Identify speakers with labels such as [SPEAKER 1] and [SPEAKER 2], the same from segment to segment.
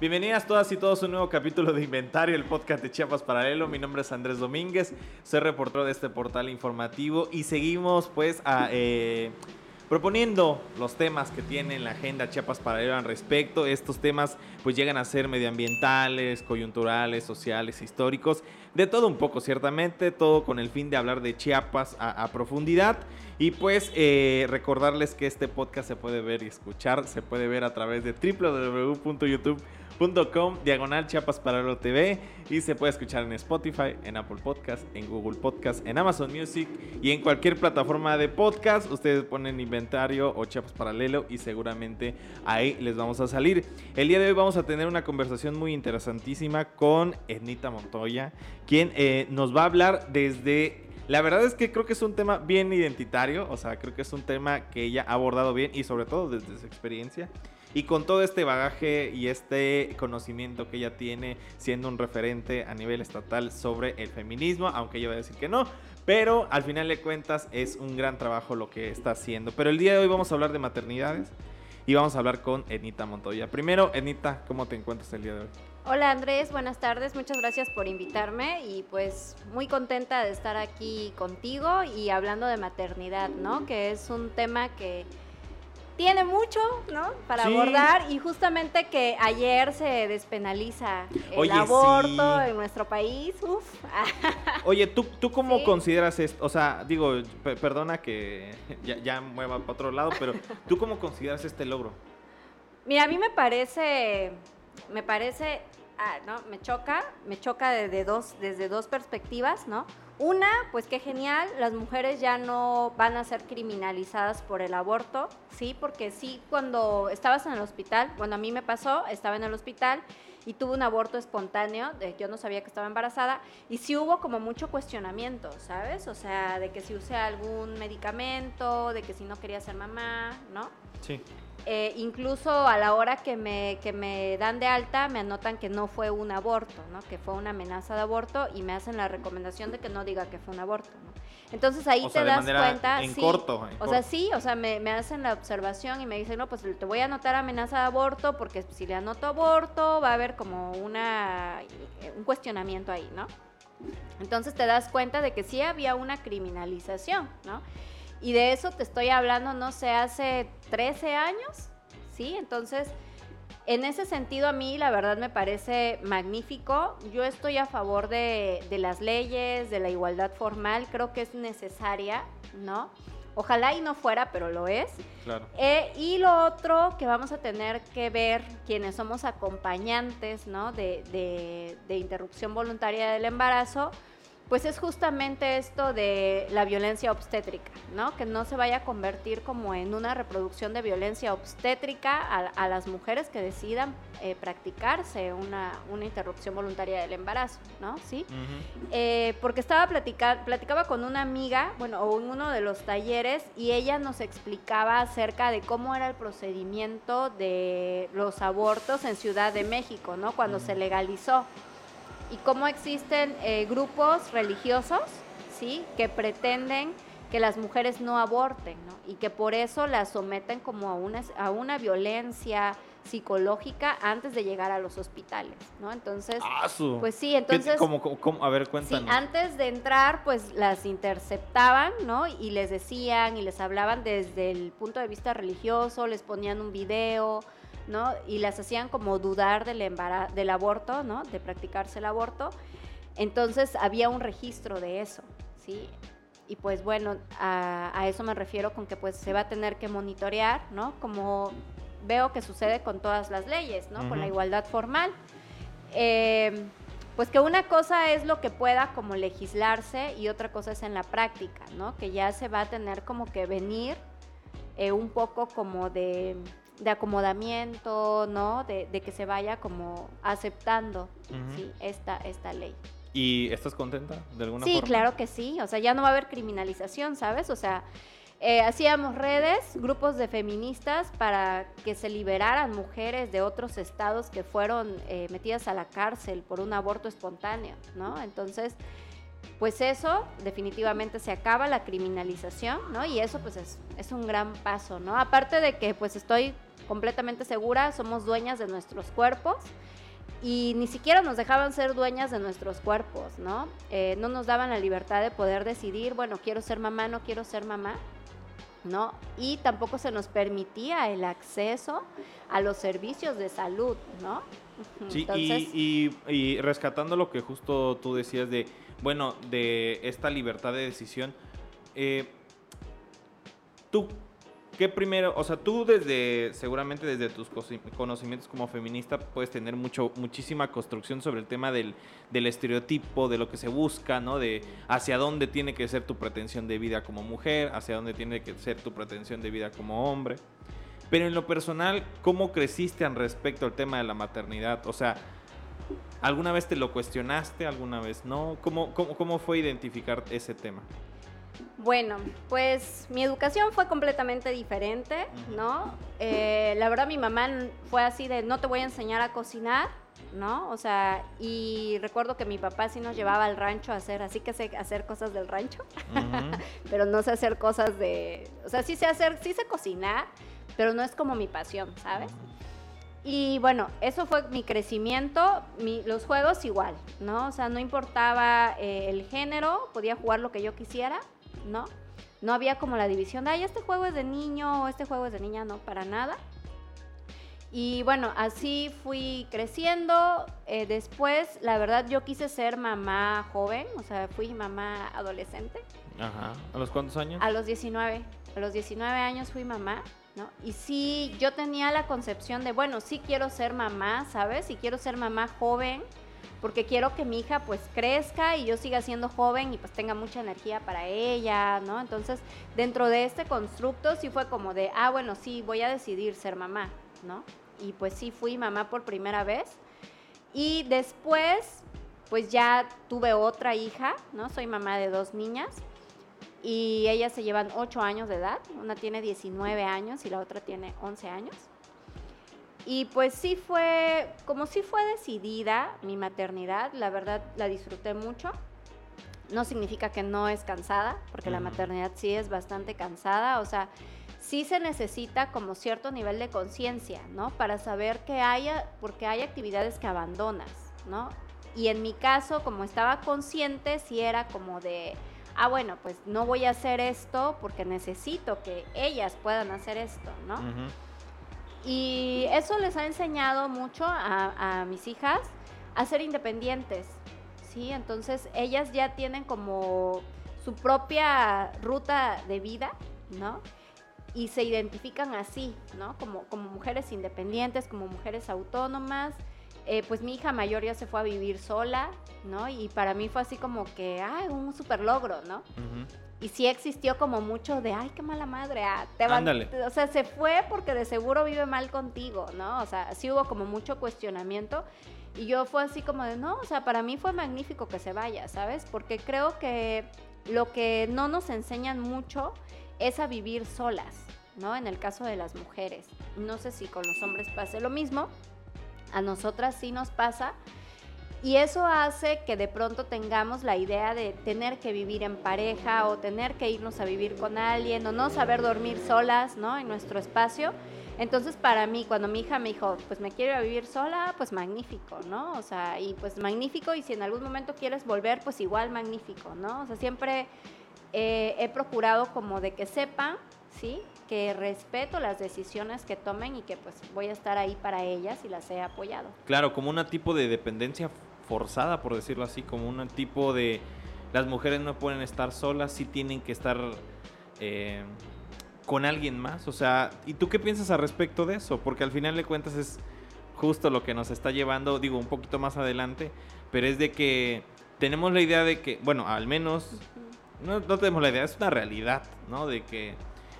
[SPEAKER 1] Bienvenidas todas y todos a un nuevo capítulo de Inventario, el podcast de Chiapas Paralelo. Mi nombre es Andrés Domínguez, soy reportero de este portal informativo y seguimos pues eh, proponiendo los temas que tiene en la agenda Chiapas Paralelo al respecto. Estos temas pues llegan a ser medioambientales, coyunturales, sociales, históricos, de todo un poco ciertamente, todo con el fin de hablar de Chiapas a, profundidad. Y pues eh, recordarles que este podcast se puede ver y escuchar, se puede ver a través de www.youtube.com .com, diagonal Chiapas Paralelo TV y se puede escuchar en Spotify, en Apple Podcast, en Google Podcast, en Amazon Music y en cualquier plataforma de podcast. Ustedes ponen inventario o Chiapas Paralelo y seguramente ahí les vamos a salir. El día de hoy vamos a tener una conversación muy interesantísima con Ednita Montoya, quien eh, nos va a hablar desde la verdad es que creo que es un tema bien identitario, o sea, creo que es un tema que ella ha abordado bien y sobre todo desde su experiencia. Y con todo este bagaje y este conocimiento que ella tiene siendo un referente a nivel estatal sobre el feminismo, aunque ella va a decir que no, pero al final de cuentas es un gran trabajo lo que está haciendo. Pero el día de hoy vamos a hablar de maternidades y vamos a hablar con Enita Montoya. Primero, Enita, ¿cómo te encuentras el día de hoy?
[SPEAKER 2] Hola Andrés, buenas tardes, muchas gracias por invitarme y pues muy contenta de estar aquí contigo y hablando de maternidad, ¿no? Que es un tema que tiene mucho, ¿no? Para abordar y justamente que ayer se despenaliza el aborto en nuestro país. Uf.
[SPEAKER 1] Oye, ¿tú, tú cómo consideras esto? O sea, digo, perdona que ya, ya mueva para otro lado, pero ¿tú cómo consideras este logro?
[SPEAKER 2] Mira, a mí me parece, me parece, ah, ¿no? Me choca, me choca desde dos, desde dos perspectivas, ¿no? Una, pues qué genial, las mujeres ya no van a ser criminalizadas por el aborto, ¿sí? Porque sí, cuando estabas en el hospital, bueno, a mí me pasó, estaba en el hospital y tuve un aborto espontáneo, yo no sabía que estaba embarazada, y sí hubo como mucho cuestionamiento, ¿sabes? O sea, de que si usé algún medicamento, de que si no quería ser mamá, ¿no?
[SPEAKER 1] Sí.
[SPEAKER 2] Eh, incluso a la hora que me, que me dan de alta me anotan que no fue un aborto, ¿no? que fue una amenaza de aborto y me hacen la recomendación de que no diga que fue un aborto. ¿no? Entonces ahí te das cuenta.
[SPEAKER 1] En corto.
[SPEAKER 2] o sea, sí, o sea, me, me, hacen la observación y me dicen, no, pues te voy a anotar amenaza de aborto porque si le anoto aborto va a haber como una, un cuestionamiento ahí, ¿no? Entonces te das cuenta de que sí había una criminalización, ¿no? Y de eso te estoy hablando, no sé, hace 13 años, ¿sí? Entonces, en ese sentido a mí la verdad me parece magnífico. Yo estoy a favor de, las leyes, de la igualdad formal, creo que es necesaria, ¿no? Ojalá y no fuera, pero lo es.
[SPEAKER 1] Claro.
[SPEAKER 2] Eh, y lo otro que vamos a tener que ver quienes somos acompañantes, ¿no? de interrupción voluntaria del embarazo, pues es justamente esto de la violencia obstétrica, ¿no? Que no se vaya a convertir como en una reproducción de violencia obstétrica a, las mujeres que decidan eh, practicarse una, interrupción voluntaria del embarazo, ¿no? Sí. Eh, porque estaba platicar, platicaba con una amiga, bueno, o en uno de los talleres, y ella nos explicaba acerca de cómo era el procedimiento de los abortos en Ciudad de México, ¿no? Cuando se legalizó y cómo existen eh, grupos religiosos, ¿sí? Que pretenden que las mujeres no aborten, ¿no? Y que por eso las someten como a una, a una violencia psicológica antes de llegar a los hospitales, ¿no? Entonces,
[SPEAKER 1] ah,
[SPEAKER 2] pues sí, entonces...
[SPEAKER 1] ¿Cómo, cómo, A ver, cuéntanos.
[SPEAKER 2] Sí, antes de entrar, pues las interceptaban, ¿no? Y les decían y les hablaban desde el punto de vista religioso, les ponían un video, ¿no? Y las hacían como dudar del, del aborto, ¿no? De practicarse el aborto. Entonces había un registro de eso, ¿sí? Y pues bueno, a, eso me refiero con que pues se va a tener que monitorear, ¿no? Como veo que sucede con todas las leyes, ¿no? Con la igualdad formal. Eh, pues que una cosa es lo que pueda como legislarse y otra cosa es en la práctica, ¿no? Que ya se va a tener como que venir eh, un poco como de de acomodamiento, ¿no? De, que se vaya como aceptando esta, esta ley.
[SPEAKER 1] ¿Y estás contenta de alguna
[SPEAKER 2] forma?
[SPEAKER 1] Sí,
[SPEAKER 2] claro que sí. O sea, ya no va a haber criminalización, ¿sabes? O sea, eh, hacíamos redes, grupos de feministas para que se liberaran mujeres de otros estados que fueron eh, metidas a la cárcel por un aborto espontáneo, ¿no? Entonces, pues eso definitivamente se acaba la criminalización, ¿no? Y eso pues es, es un gran paso, ¿no? Aparte de que pues estoy completamente segura, somos dueñas de nuestros cuerpos y ni siquiera nos dejaban ser dueñas de nuestros cuerpos, ¿no? Eh, no nos daban la libertad de poder decidir, bueno, quiero ser mamá, no quiero ser mamá, ¿no? Y tampoco se nos permitía el acceso a los servicios de salud, ¿no?
[SPEAKER 1] Sí, y, rescatando lo que justo tú decías de, bueno, de esta libertad de decisión, eh, tú ¿Qué primero? O sea, tú desde, seguramente desde tus conocimientos como feminista puedes tener mucho, muchísima construcción sobre el tema del, del estereotipo, de lo que se busca, ¿no? De hacia dónde tiene que ser tu pretensión de vida como mujer, hacia dónde tiene que ser tu pretensión de vida como hombre. Pero en lo personal, ¿cómo creciste al respecto al tema de la maternidad? O sea, ¿alguna vez te lo cuestionaste? ¿Alguna vez no? ¿Cómo, cómo, cómo fue identificar ese tema?
[SPEAKER 2] Bueno, pues mi educación fue completamente diferente, ¿no? Eh, la verdad mi mamá fue así de no te voy a enseñar a cocinar, ¿no? O sea, y recuerdo que mi papá sí nos llevaba al rancho a hacer, así que sé hacer cosas del rancho, pero no sé hacer cosas de, o sea, sí sé hacer, sí sé cocinar, pero no es como mi pasión, ¿sabes? Y bueno, eso fue mi crecimiento, los juegos igual, ¿no? O sea, no importaba eh, el género, podía jugar lo que yo quisiera, ¿no? No había como la división de, ay, este juego es de niño o este juego es de niña, no, para nada. Y bueno, así fui creciendo. Eh, después, la verdad, yo quise ser mamá joven, o sea, fui mamá adolescente.
[SPEAKER 1] Ajá. ¿A los cuántos años?
[SPEAKER 2] A los 19. A los 19 años fui mamá, ¿no? Y sí, yo tenía la concepción de, bueno, sí quiero ser mamá, ¿sabes? Y quiero ser mamá joven porque quiero que mi hija pues crezca y yo siga siendo joven y pues tenga mucha energía para ella, ¿no? Entonces, dentro de este constructo sí fue como de, ah, bueno, sí, voy a decidir ser mamá, ¿no? Y pues sí fui mamá por primera vez. Y después, pues ya tuve otra hija, ¿no? Soy mamá de dos niñas y ellas se llevan 8 años de edad. Una tiene 19 años y la otra tiene 11 años. Y pues sí fue, como sí fue decidida mi maternidad, la verdad la disfruté mucho. No significa que no es cansada, porque la maternidad sí es bastante cansada, o sea, sí se necesita como cierto nivel de conciencia, ¿no? Para saber que haya, porque hay actividades que abandonas, ¿no? Y en mi caso, como estaba consciente, sí era como de, ah, bueno, pues no voy a hacer esto porque necesito que ellas puedan hacer esto, ¿no? Y eso les ha enseñado mucho a, mis hijas a ser independientes, ¿sí? Entonces ellas ya tienen como su propia ruta de vida, ¿no? Y se identifican así, ¿no? Como, como mujeres independientes, como mujeres autónomas. Eh, pues mi hija mayor ya se fue a vivir sola, ¿no? Y para mí fue así como que, ay, un super logro, ¿no? Y sí existió como mucho de, ay, qué mala madre, ah, te van, o sea, se fue porque de seguro vive mal contigo, ¿no? O sea, sí hubo como mucho cuestionamiento y yo fue así como de, no, o sea, para mí fue magnífico que se vaya, ¿sabes? Porque creo que lo que no nos enseñan mucho es a vivir solas, ¿no? En el caso de las mujeres. No sé si con los hombres pase lo mismo, a nosotras sí nos pasa y eso hace que de pronto tengamos la idea de tener que vivir en pareja o tener que irnos a vivir con alguien o no saber dormir solas, ¿no? En nuestro espacio. Entonces, para mí, cuando mi hija me dijo, pues me quiero vivir sola, pues magnífico, ¿no? O sea, y pues magnífico, y si en algún momento quieres volver, pues igual magnífico, ¿no? O sea, siempre eh, he procurado como de que sepan, ¿sí? Que respeto las decisiones que tomen y que pues voy a estar ahí para ellas y las he apoyado.
[SPEAKER 1] Claro, como un tipo de dependencia forzada, por decirlo así, como un tipo de... Las mujeres no pueden estar solas, sí tienen que estar eh, con alguien más. O sea, ¿y tú qué piensas al respecto de eso? Porque al final de cuentas es justo lo que nos está llevando, digo, un poquito más adelante, pero es de que tenemos la idea de que, bueno, al menos, no, no tenemos la idea, es una realidad, ¿no? De que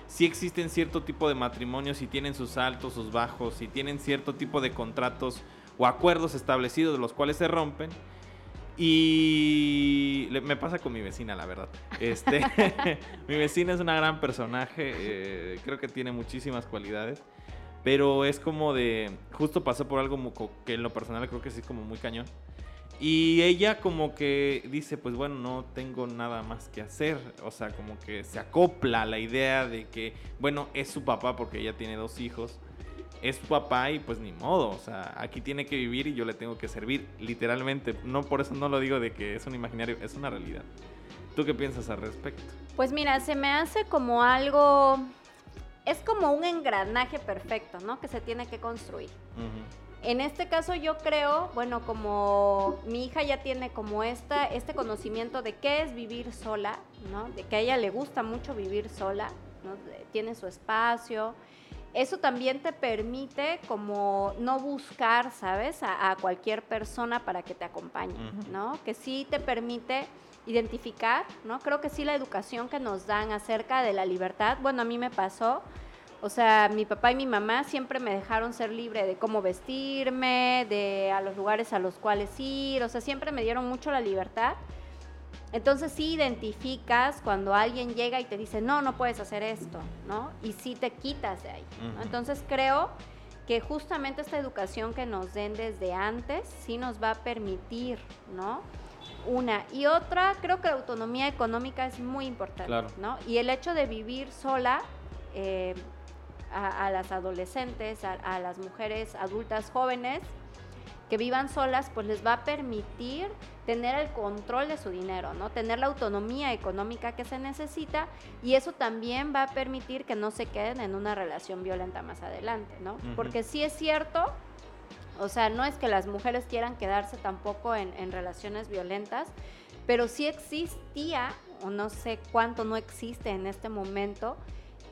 [SPEAKER 1] sí existen cierto tipo de matrimonios y tienen sus altos, sus bajos, y tienen cierto tipo de contratos o acuerdos establecidos de los cuales se rompen. Y me pasa con mi vecina, la verdad. Este, mi vecina es una gran personaje, eh, creo que tiene muchísimas cualidades, pero es como de, justo pasó por algo que en lo personal creo que sí es como muy cañón. Y ella como que dice, pues bueno, no tengo nada más que hacer. O sea, como que se acopla a la idea de que, bueno, es su papá porque ella tiene dos hijos. Es su papá y pues ni modo. O sea, aquí tiene que vivir y yo le tengo que servir. Literalmente. No por eso no lo digo de que es un imaginario, es una realidad. ¿Tú qué piensas al respecto?
[SPEAKER 2] Pues mira, se me hace como algo... Es como un engranaje perfecto, ¿no? Que se tiene que construir. En este caso yo creo, bueno, como mi hija ya tiene como esta, este conocimiento de qué es vivir sola, ¿no? De que a ella le gusta mucho vivir sola, ¿no? Tiene su espacio. Eso también te permite como no buscar, ¿sabes? A, cualquier persona para que te acompañe, ¿no? Que sí te permite identificar, ¿no? Creo que sí la educación que nos dan acerca de la libertad, bueno, a mí me pasó, o sea, mi papá y mi mamá siempre me dejaron ser libre de cómo vestirme, de a los lugares a los cuales ir, o sea, siempre me dieron mucho la libertad. Entonces sí identificas cuando alguien llega y te dice, no, no puedes hacer esto, ¿no? Y sí te quitas de ahí. Entonces creo que justamente esta educación que nos den desde antes sí nos va a permitir, ¿no? Una. Y otra, creo que la autonomía económica es muy importante, ¿no? Y el hecho de vivir sola, eh, a, las adolescentes, a, las mujeres adultas jóvenes que vivan solas, pues les va a permitir tener el control de su dinero, ¿no? Tener la autonomía económica que se necesita y eso también va a permitir que no se queden en una relación violenta más adelante, ¿no? Porque sí es cierto, o sea, no es que las mujeres quieran quedarse tampoco en, en relaciones violentas, pero sí existía, o no sé cuánto no existe en este momento,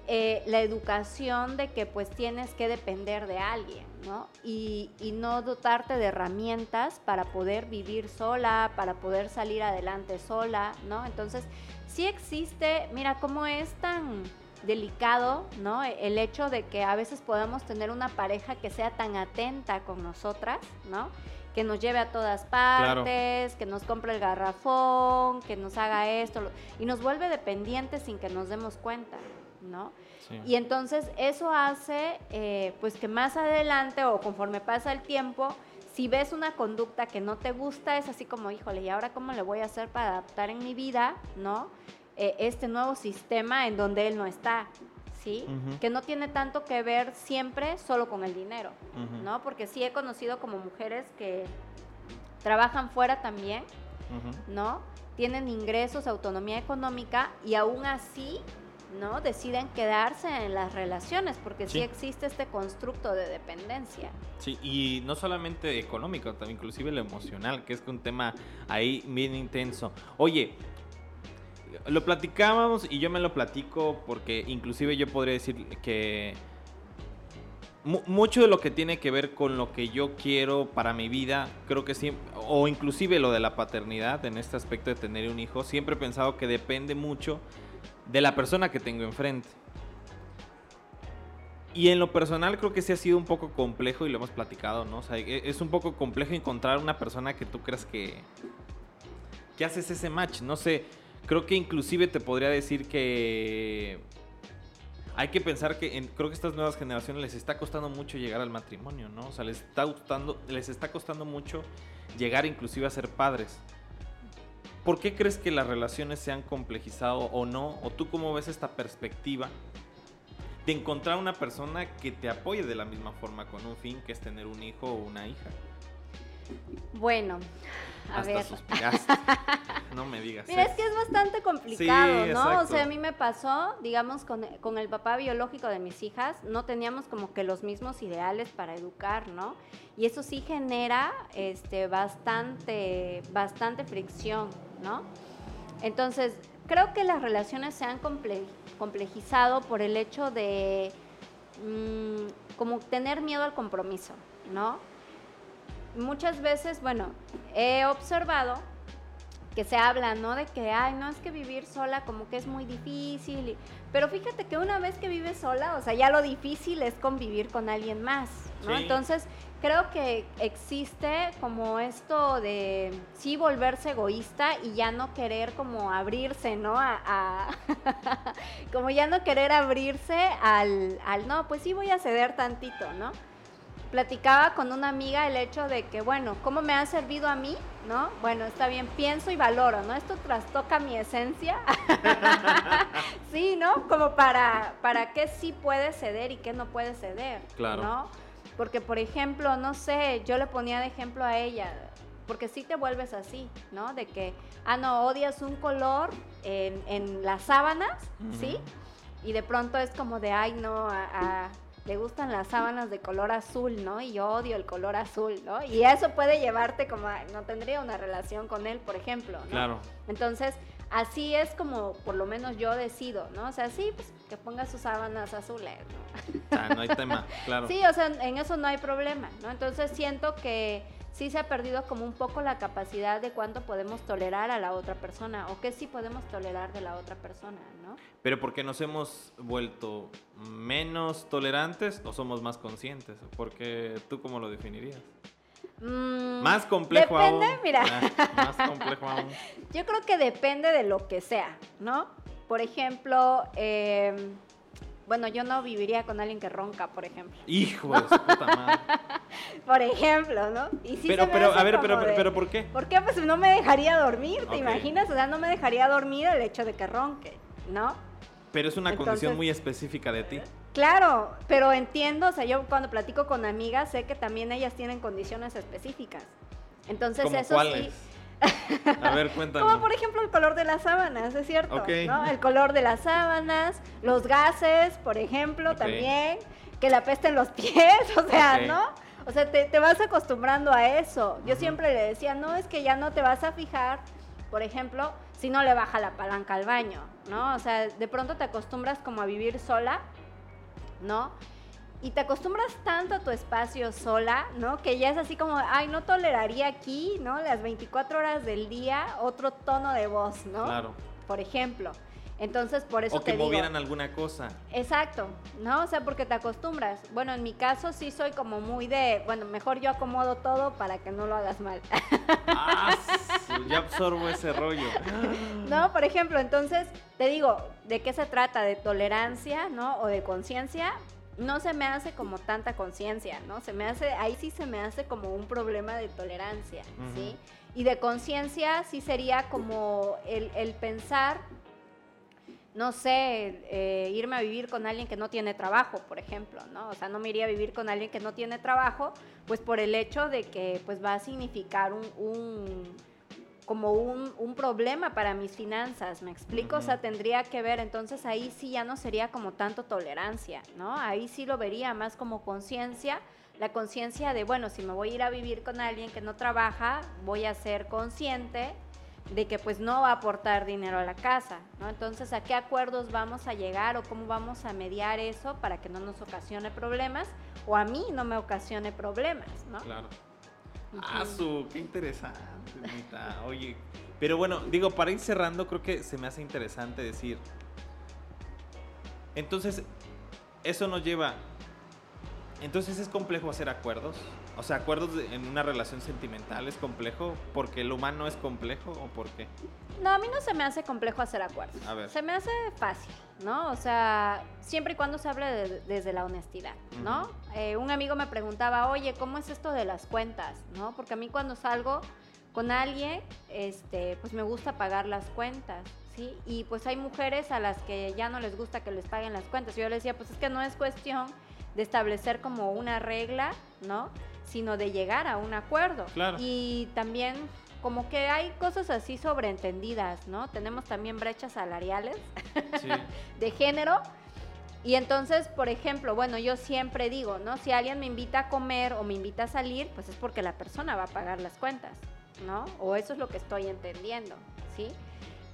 [SPEAKER 2] eh, la educación de que pues tienes que depender de alguien, ¿no? Y, no dotarte de herramientas para poder vivir sola, para poder salir adelante sola, ¿no? Entonces, sí existe, mira, cómo es tan delicado, ¿no? El hecho de que a veces podamos tener una pareja que sea tan atenta con nosotras, ¿no? Que nos lleve a todas partes, que nos compre el garrafón, que nos haga esto, y nos vuelve dependientes sin que nos demos cuenta, ¿no? Y entonces eso hace eh, pues que más adelante o conforme pasa el tiempo, si ves una conducta que no te gusta, es así como, híjole, ¿y ahora cómo le voy a hacer para adaptar en mi vida, ¿no? Eh, este nuevo sistema en donde él no está, ¿sí? Que no tiene tanto que ver siempre solo con el dinero, ¿no? Porque sí he conocido como mujeres que trabajan fuera también, ¿no? Tienen ingresos, autonomía económica y aún así ¿no? Deciden quedarse en las relaciones porque sí. existe este constructo de dependencia.
[SPEAKER 1] Sí, y no solamente económico, también inclusive lo emocional, que es un tema ahí bien intenso. Oye, lo platicábamos y yo me lo platico porque inclusive yo podría decir que mucho de lo que tiene que ver con lo que yo quiero para mi vida, creo que siempre, o inclusive lo de la paternidad en este aspecto de tener un hijo, siempre he pensado que depende mucho de la persona que tengo enfrente. Y en lo personal creo que sí ha sido un poco complejo y lo hemos platicado, ¿no? O sea, e, es un poco complejo encontrar una persona que tú creas que... que haces ese match, no sé. Creo que inclusive te podría decir que... Hay que pensar que creo que estas nuevas generaciones les está costando mucho llegar al matrimonio, ¿no? O sea, les está gustando, les está costando mucho llegar inclusive a ser padres. ¿Por qué crees que las relaciones se han complejizado o no? ¿O tú cómo ves esta perspectiva de encontrar una persona que te apoye de la misma forma con un fin que es tener un hijo o una hija?
[SPEAKER 2] Bueno, a ver.
[SPEAKER 1] no me digas.
[SPEAKER 2] Mira, es que es bastante complicado, ¿no? O sea, a mí me pasó, digamos, con, con, el papá biológico de mis hijas, no teníamos como que los mismos ideales para educar, ¿no? Y eso sí genera este, bastante, bastante fricción, ¿no? Entonces, creo que las relaciones se han complejizado por el hecho de mm, como tener miedo al compromiso, ¿no? Muchas veces, bueno, he observado que se habla, ¿no? De que, ay, no es que vivir sola como que es muy difícil. Pero fíjate que una vez que vives sola, o sea, ya lo difícil es convivir con alguien más, ¿no? Entonces, creo que existe como esto de sí volverse egoísta y ya no querer como abrirse, ¿no? A, como ya no querer abrirse al, al, no, pues sí voy a ceder tantito, ¿no? platicaba con una amiga el hecho de que, bueno, ¿cómo me ha servido a mí? ¿No? Bueno, está bien, pienso y valoro, ¿no? Esto trastoca mi esencia. sí, ¿no? Como para, para qué sí puede ceder y qué no puede ceder.
[SPEAKER 1] Claro.
[SPEAKER 2] ¿No? Porque, por ejemplo, no sé, yo le ponía de ejemplo a ella, porque sí te vuelves así, ¿no? De que, ah, no, odias un color en, en las sábanas, ¿sí? Y de pronto es como de, ay, no, a, le gustan las sábanas de color azul, ¿no? Y yo odio el color azul, ¿no? Y eso puede llevarte como, a, no tendría una relación con él, por ejemplo, ¿no?
[SPEAKER 1] Claro.
[SPEAKER 2] Entonces, así es como por lo menos yo decido, ¿no? O sea, sí, pues que ponga sus sábanas azules,
[SPEAKER 1] ¿no? Ah, no hay tema, claro.
[SPEAKER 2] Sí, o sea, en eso no hay problema, ¿no? Entonces siento que sí se ha perdido como un poco la capacidad de cuánto podemos tolerar a la otra persona o qué sí podemos tolerar de la otra persona, ¿no?
[SPEAKER 1] Pero porque nos hemos vuelto menos tolerantes o somos más conscientes? Porque tú cómo lo definirías?
[SPEAKER 2] Mm,
[SPEAKER 1] más complejo
[SPEAKER 2] depende,
[SPEAKER 1] aún.
[SPEAKER 2] mira.
[SPEAKER 1] Ah, más complejo aún.
[SPEAKER 2] Yo creo que depende de lo que sea, ¿no? Por ejemplo, eh, bueno, yo no viviría con alguien que ronca, por ejemplo.
[SPEAKER 1] Hijo de su puta madre.
[SPEAKER 2] por ejemplo, ¿no?
[SPEAKER 1] Y sí pero, pero, a ver, pero, pero, ¿por qué?
[SPEAKER 2] ¿Por qué? Pues no me dejaría dormir, ¿te imaginas? O sea, no me dejaría dormir el hecho de que ronque, ¿no?
[SPEAKER 1] Pero es una condición muy específica de ti.
[SPEAKER 2] Claro, pero entiendo, o sea, yo cuando platico con amigas sé que también ellas tienen condiciones específicas. Entonces, eso
[SPEAKER 1] cuáles? sí a ver, cuéntame.
[SPEAKER 2] Como por ejemplo el color de las sábanas, es cierto. ¿no? El color de las sábanas, los gases, por ejemplo, también. Que la en los pies, o sea, ¿no? O sea, te, vas acostumbrando a eso. Yo siempre le decía, no, es que ya no te vas a fijar, por ejemplo, si no le baja la palanca al baño, ¿no? O sea, de pronto te acostumbras como a vivir sola, ¿no? y te acostumbras tanto a tu espacio sola, ¿no? Que ya es así como, ay, no toleraría aquí, ¿no? Las 24 horas del día otro tono de voz, ¿no?
[SPEAKER 1] Claro.
[SPEAKER 2] Por ejemplo. Entonces, por eso
[SPEAKER 1] o que movieran alguna cosa.
[SPEAKER 2] Exacto, ¿no? O sea, porque te acostumbras. Bueno, en mi caso sí soy como muy de, bueno, mejor yo acomodo todo para que no lo hagas mal.
[SPEAKER 1] Ah, ya absorbo ese rollo.
[SPEAKER 2] No, por ejemplo, entonces, te digo, ¿de qué se trata? ¿De tolerancia, no? O de conciencia no se me hace como tanta conciencia, ¿no? Se me hace, ahí sí se me hace como un problema de tolerancia, ¿sí? Y de conciencia sí sería como el, pensar, no sé, eh, irme a vivir con alguien que no tiene trabajo, por ejemplo, ¿no? O sea, no me iría a vivir con alguien que no tiene trabajo, pues por el hecho de que pues va a significar un como un, un, problema para mis finanzas, ¿me explico? O sea, tendría que ver, entonces ahí sí ya no sería como tanto tolerancia, ¿no? Ahí sí lo vería más como conciencia, la conciencia de, bueno, si me voy a ir a vivir con alguien que no trabaja, voy a ser consciente de que pues no va a aportar dinero a la casa, ¿no? Entonces, ¿a qué acuerdos vamos a llegar o cómo vamos a mediar eso para que no nos ocasione problemas o a mí no me ocasione problemas, ¿no?
[SPEAKER 1] Claro. Ah, su, qué interesante, Oye, pero bueno, digo, para ir cerrando, creo que se me hace interesante decir. Entonces, eso nos lleva. Entonces es complejo hacer acuerdos. O sea, acuerdos en una relación sentimental es complejo porque el humano es complejo o por qué?
[SPEAKER 2] No, a mí no se me hace complejo hacer acuerdos.
[SPEAKER 1] A ver.
[SPEAKER 2] Se me hace fácil, ¿no? O sea, siempre y cuando se hable desde la honestidad, ¿no? Eh, un amigo me preguntaba, oye, ¿cómo es esto de las cuentas? ¿No? Porque a mí cuando salgo con alguien, este, pues me gusta pagar las cuentas. ¿Sí? Y pues hay mujeres a las que ya no les gusta que les paguen las cuentas. Yo les decía, pues es que no es cuestión de establecer como una regla, ¿no? Sino de llegar a un acuerdo. Y también como que hay cosas así sobreentendidas, ¿no? Tenemos también brechas salariales de género. Y entonces, por ejemplo, bueno, yo siempre digo, ¿no? Si alguien me invita a comer o me invita a salir, pues es porque la persona va a pagar las cuentas, ¿no? O eso es lo que estoy entendiendo, ¿sí?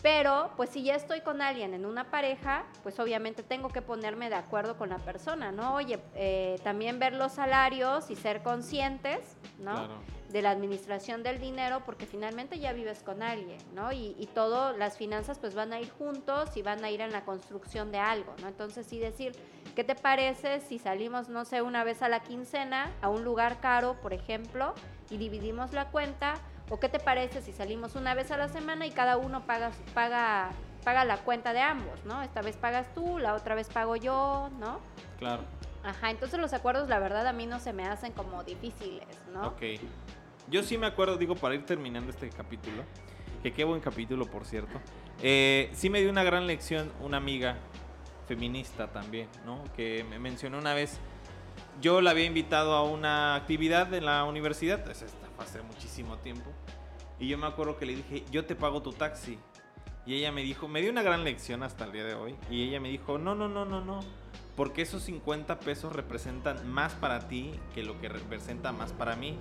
[SPEAKER 2] Pero, pues si ya estoy con alguien en una pareja, pues obviamente tengo que ponerme de acuerdo con la persona, ¿no? Oye, eh, también ver los salarios y ser conscientes, ¿no? De la administración del dinero, porque finalmente ya vives con alguien, ¿no? Y, y todo, las finanzas pues van a ir juntos y van a ir en la construcción de algo, ¿no? Entonces sí decir, ¿qué te parece si salimos, no sé, una vez a la quincena a un lugar caro, por ejemplo, y dividimos la cuenta? ¿O qué te parece si salimos una vez a la semana y cada uno paga, paga, paga la cuenta de ambos, ¿no? Esta vez pagas tú, la otra vez pago yo, ¿no?
[SPEAKER 1] Claro.
[SPEAKER 2] Ajá, entonces los acuerdos, la verdad, a mí no se me hacen como difíciles, ¿no?
[SPEAKER 1] Ok. Yo sí me acuerdo, digo, para ir terminando este capítulo, que qué buen capítulo, por cierto. Eh, sí me dio una gran lección una amiga feminista también, ¿no? Que me mencionó una vez, yo la había invitado a una actividad en la universidad, es esta hace muchísimo tiempo, y yo me acuerdo que le dije, yo te pago tu taxi. Y ella me dijo, me dio una gran lección hasta el día de hoy, y ella me dijo, no, no, no, no, no, porque esos 50 pesos representan más para ti que lo que representa más para mí.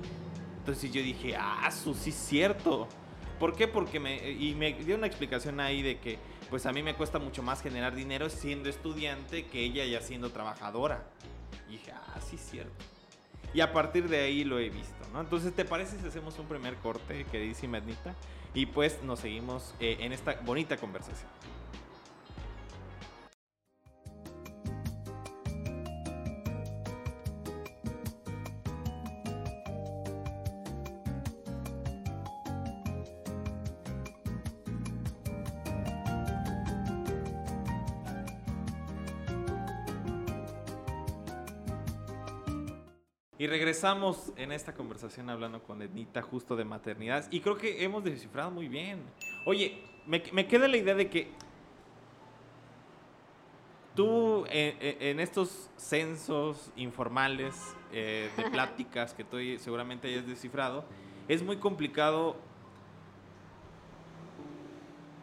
[SPEAKER 1] Entonces yo dije, ah, eso sí es cierto. ¿Por qué? Porque me, y me dio una explicación ahí de que pues a mí me cuesta mucho más generar dinero siendo estudiante que ella ya siendo trabajadora. Y dije, ah, sí es cierto. Y a partir de ahí lo he visto, ¿no? Entonces, ¿te parece si hacemos un primer corte, queridísima Ednita? Y pues nos seguimos eh, en esta bonita conversación. Y regresamos en esta conversación hablando con Ednita justo de maternidad. Y creo que hemos descifrado muy bien. Oye, me, me queda la idea de que tú eh, eh, en estos censos informales eh, de pláticas que tú seguramente hayas descifrado, es muy complicado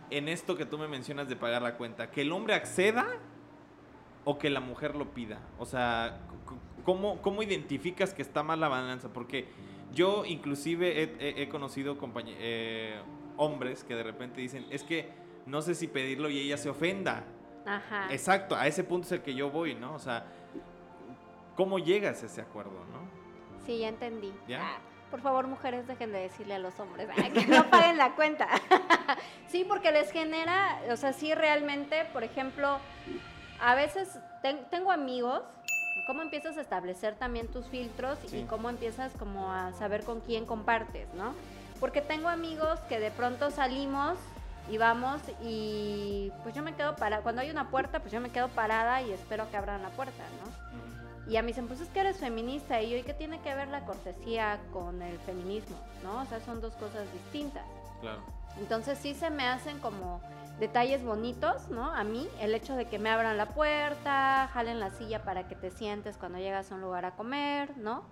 [SPEAKER 1] en esto que tú me mencionas de pagar la cuenta, que el hombre acceda o que la mujer lo pida. O sea, ¿cómo, cómo identificas que está mal la balanza? Porque yo inclusive he, conocido eh, hombres que de repente dicen, es que no sé si pedirlo y ella se ofenda. Ajá. Exacto, a ese punto es el que yo voy, ¿no? O sea, ¿cómo llegas a ese acuerdo, no?
[SPEAKER 2] Sí, ya entendí. ¿Ya? Ah, por favor, mujeres, dejen de decirle a los hombres que no paguen la cuenta. sí, porque les genera, o sea, sí realmente, por ejemplo, a veces tengo amigos cómo empiezas a establecer también tus filtros y cómo empiezas como a saber con quién compartes, ¿no? Porque tengo amigos que de pronto salimos y vamos y pues yo me quedo parada, cuando hay una puerta pues yo me quedo parada y espero que abran la puerta, ¿no? Y a mí dicen, pues es que eres feminista y yo, ¿y qué tiene que ver la cortesía con el feminismo? ¿No? O sea, son dos cosas distintas. Claro. Entonces sí se me hacen como detalles bonitos, ¿no? A mí, el hecho de que me abran la puerta, jalen la silla para que te sientes cuando llegas a un lugar a comer, ¿no?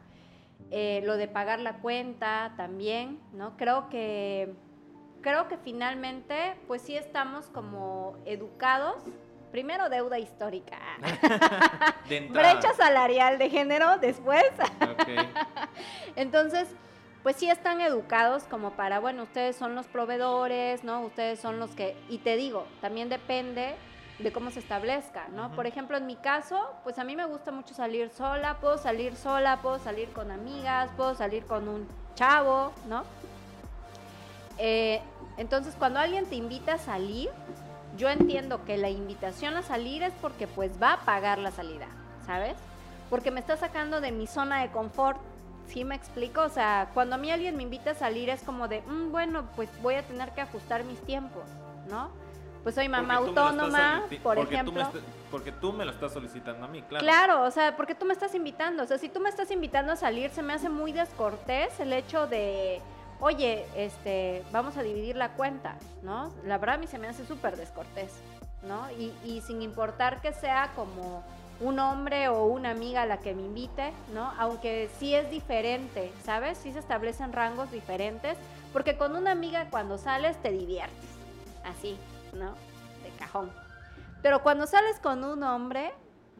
[SPEAKER 2] Eh, lo de pagar la cuenta también, ¿no? Creo que, creo que finalmente, pues sí estamos como educados. Primero deuda histórica. Brecha salarial de género después. Entonces, pues sí están educados como para, bueno, ustedes son los proveedores, ¿no? Ustedes son los que, y te digo, también depende de cómo se establezca, ¿no? Por ejemplo, en mi caso, pues a mí me gusta mucho salir sola, puedo salir sola, puedo salir con amigas, puedo salir con un chavo, ¿no? Eh, entonces, cuando alguien te invita a salir, yo entiendo que la invitación a salir es porque pues va a pagar la salida, ¿sabes? Porque me está sacando de mi zona de confort, ¿Sí me explico? O sea, cuando a mí alguien me invita a salir es como de, mm, bueno, pues voy a tener que ajustar mis tiempos, ¿no? Pues soy mamá autónoma, por ejemplo.
[SPEAKER 1] porque tú me lo estás solicitando a mí, claro.
[SPEAKER 2] Claro, o sea, porque tú me estás invitando. O sea, si tú me estás invitando a salir, se me hace muy descortés el hecho de, oye, este, vamos a dividir la cuenta, ¿no? La verdad a mí se me hace súper descortés, ¿no? Y, y sin importar que sea como un hombre o una amiga a la que me invite, ¿no? Aunque sí es diferente, ¿sabes? Sí se establecen rangos diferentes, porque con una amiga cuando sales te diviertes, así, ¿no? De cajón. Pero cuando sales con un hombre,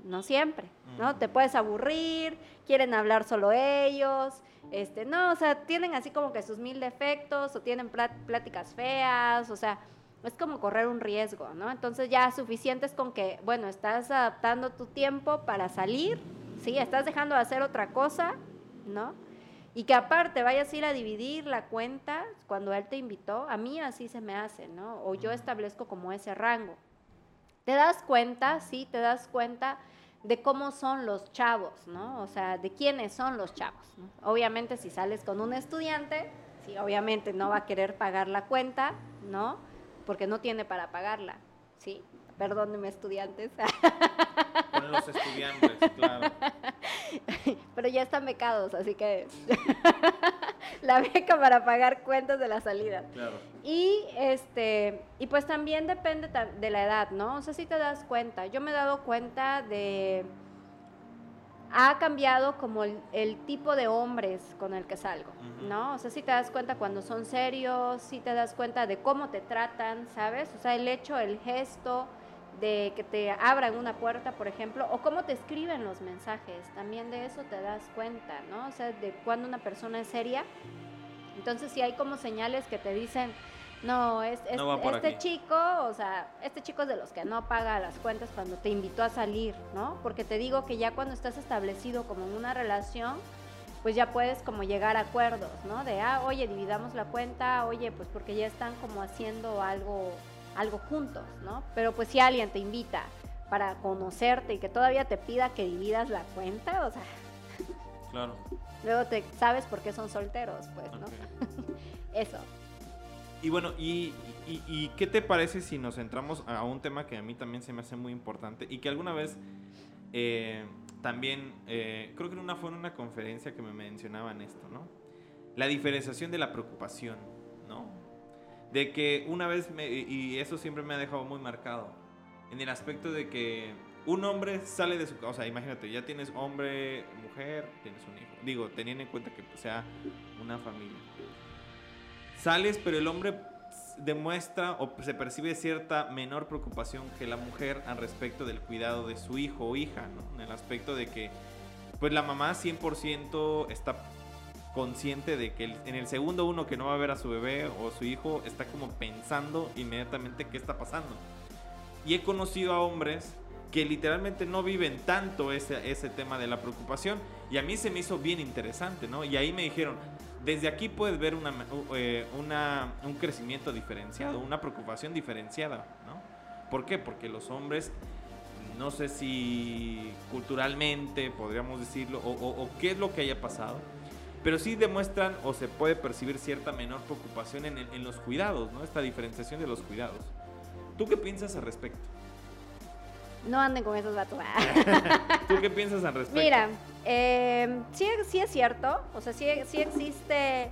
[SPEAKER 2] no siempre, ¿no? Te puedes aburrir, quieren hablar solo ellos, este, no, o sea, tienen así como que sus mil defectos o tienen pláticas feas, o sea, es como correr un riesgo, ¿no? Entonces ya suficiente es con que, bueno, estás adaptando tu tiempo para salir, ¿sí? Estás dejando de hacer otra cosa, ¿no? Y que aparte vayas a ir a dividir la cuenta cuando él te invitó, a mí así se me hace, ¿no? O yo establezco como ese rango. Te das cuenta, sí, te das cuenta de cómo son los chavos, ¿no? O sea, de quiénes son los chavos. Obviamente si sales con un estudiante, sí, obviamente no va a querer pagar la cuenta, ¿no? Porque no tiene para pagarla, ¿sí? Perdónenme, estudiantes.
[SPEAKER 1] Con los estudiantes, claro.
[SPEAKER 2] Pero ya están becados, así que la beca para pagar cuentas de la salida.
[SPEAKER 1] Claro.
[SPEAKER 2] Y este, y pues también depende de la edad, ¿no? O sea, si te das cuenta. Yo me he dado cuenta de ha cambiado como el, tipo de hombres con el que salgo, ¿no? O sea, si te das cuenta cuando son serios, si te das cuenta de cómo te tratan, ¿sabes? O sea, el hecho, el gesto de que te abran una puerta, por ejemplo, o cómo te escriben los mensajes, también de eso te das cuenta, ¿no? O sea, de cuando una persona es seria. Entonces, si hay como señales que te dicen, no, es, este chico, o sea, este chico es de los que no paga las cuentas cuando te invitó a salir, ¿no? Porque te digo que ya cuando estás establecido como en una relación, pues ya puedes como llegar a acuerdos, ¿no? De, ah, oye, dividamos la cuenta, oye, pues porque ya están como haciendo algo, algo juntos, ¿no? Pero pues si alguien te invita para conocerte y que todavía te pida que dividas la cuenta, o sea...
[SPEAKER 1] Claro.
[SPEAKER 2] Luego te sabes por qué son solteros, pues, ¿no? Eso.
[SPEAKER 1] Y bueno, y, qué te parece si nos centramos a un tema que a mí también se me hace muy importante y que alguna vez eh, también, eh, creo que en una, fue en una conferencia que me mencionaban esto, ¿no? La diferenciación de la preocupación, ¿no? De que una vez, y eso siempre me ha dejado muy marcado, en el aspecto de que un hombre sale de su casa, o sea, imagínate, ya tienes hombre, mujer, tienes un hijo, digo, teniendo en cuenta que sea una familia Sales, pero el hombre demuestra o se percibe cierta menor preocupación que la mujer al respecto del cuidado de su hijo o hija, ¿no? En el aspecto de que, pues la mamá 100% está consciente de que en el segundo uno que no va a ver a su bebé o su hijo está como pensando inmediatamente qué está pasando. Y he conocido a hombres que literalmente no viven tanto ese, ese tema de la preocupación y a mí se me hizo bien interesante, ¿no? Y ahí me dijeron, desde aquí puedes ver eh, una, un crecimiento diferenciado, una preocupación diferenciada, ¿no? ¿Por qué? Porque los hombres, no sé si culturalmente podríamos decirlo, o, qué es lo que haya pasado, pero sí demuestran o se puede percibir cierta menor preocupación en, en los cuidados, ¿no? Esta diferenciación de los cuidados. ¿Tú qué piensas al respecto?
[SPEAKER 2] No anden con esos vatos.
[SPEAKER 1] ¿Tú qué piensas al respecto?
[SPEAKER 2] Mira, eh, sí, sí es cierto, o sea, sí, sí existe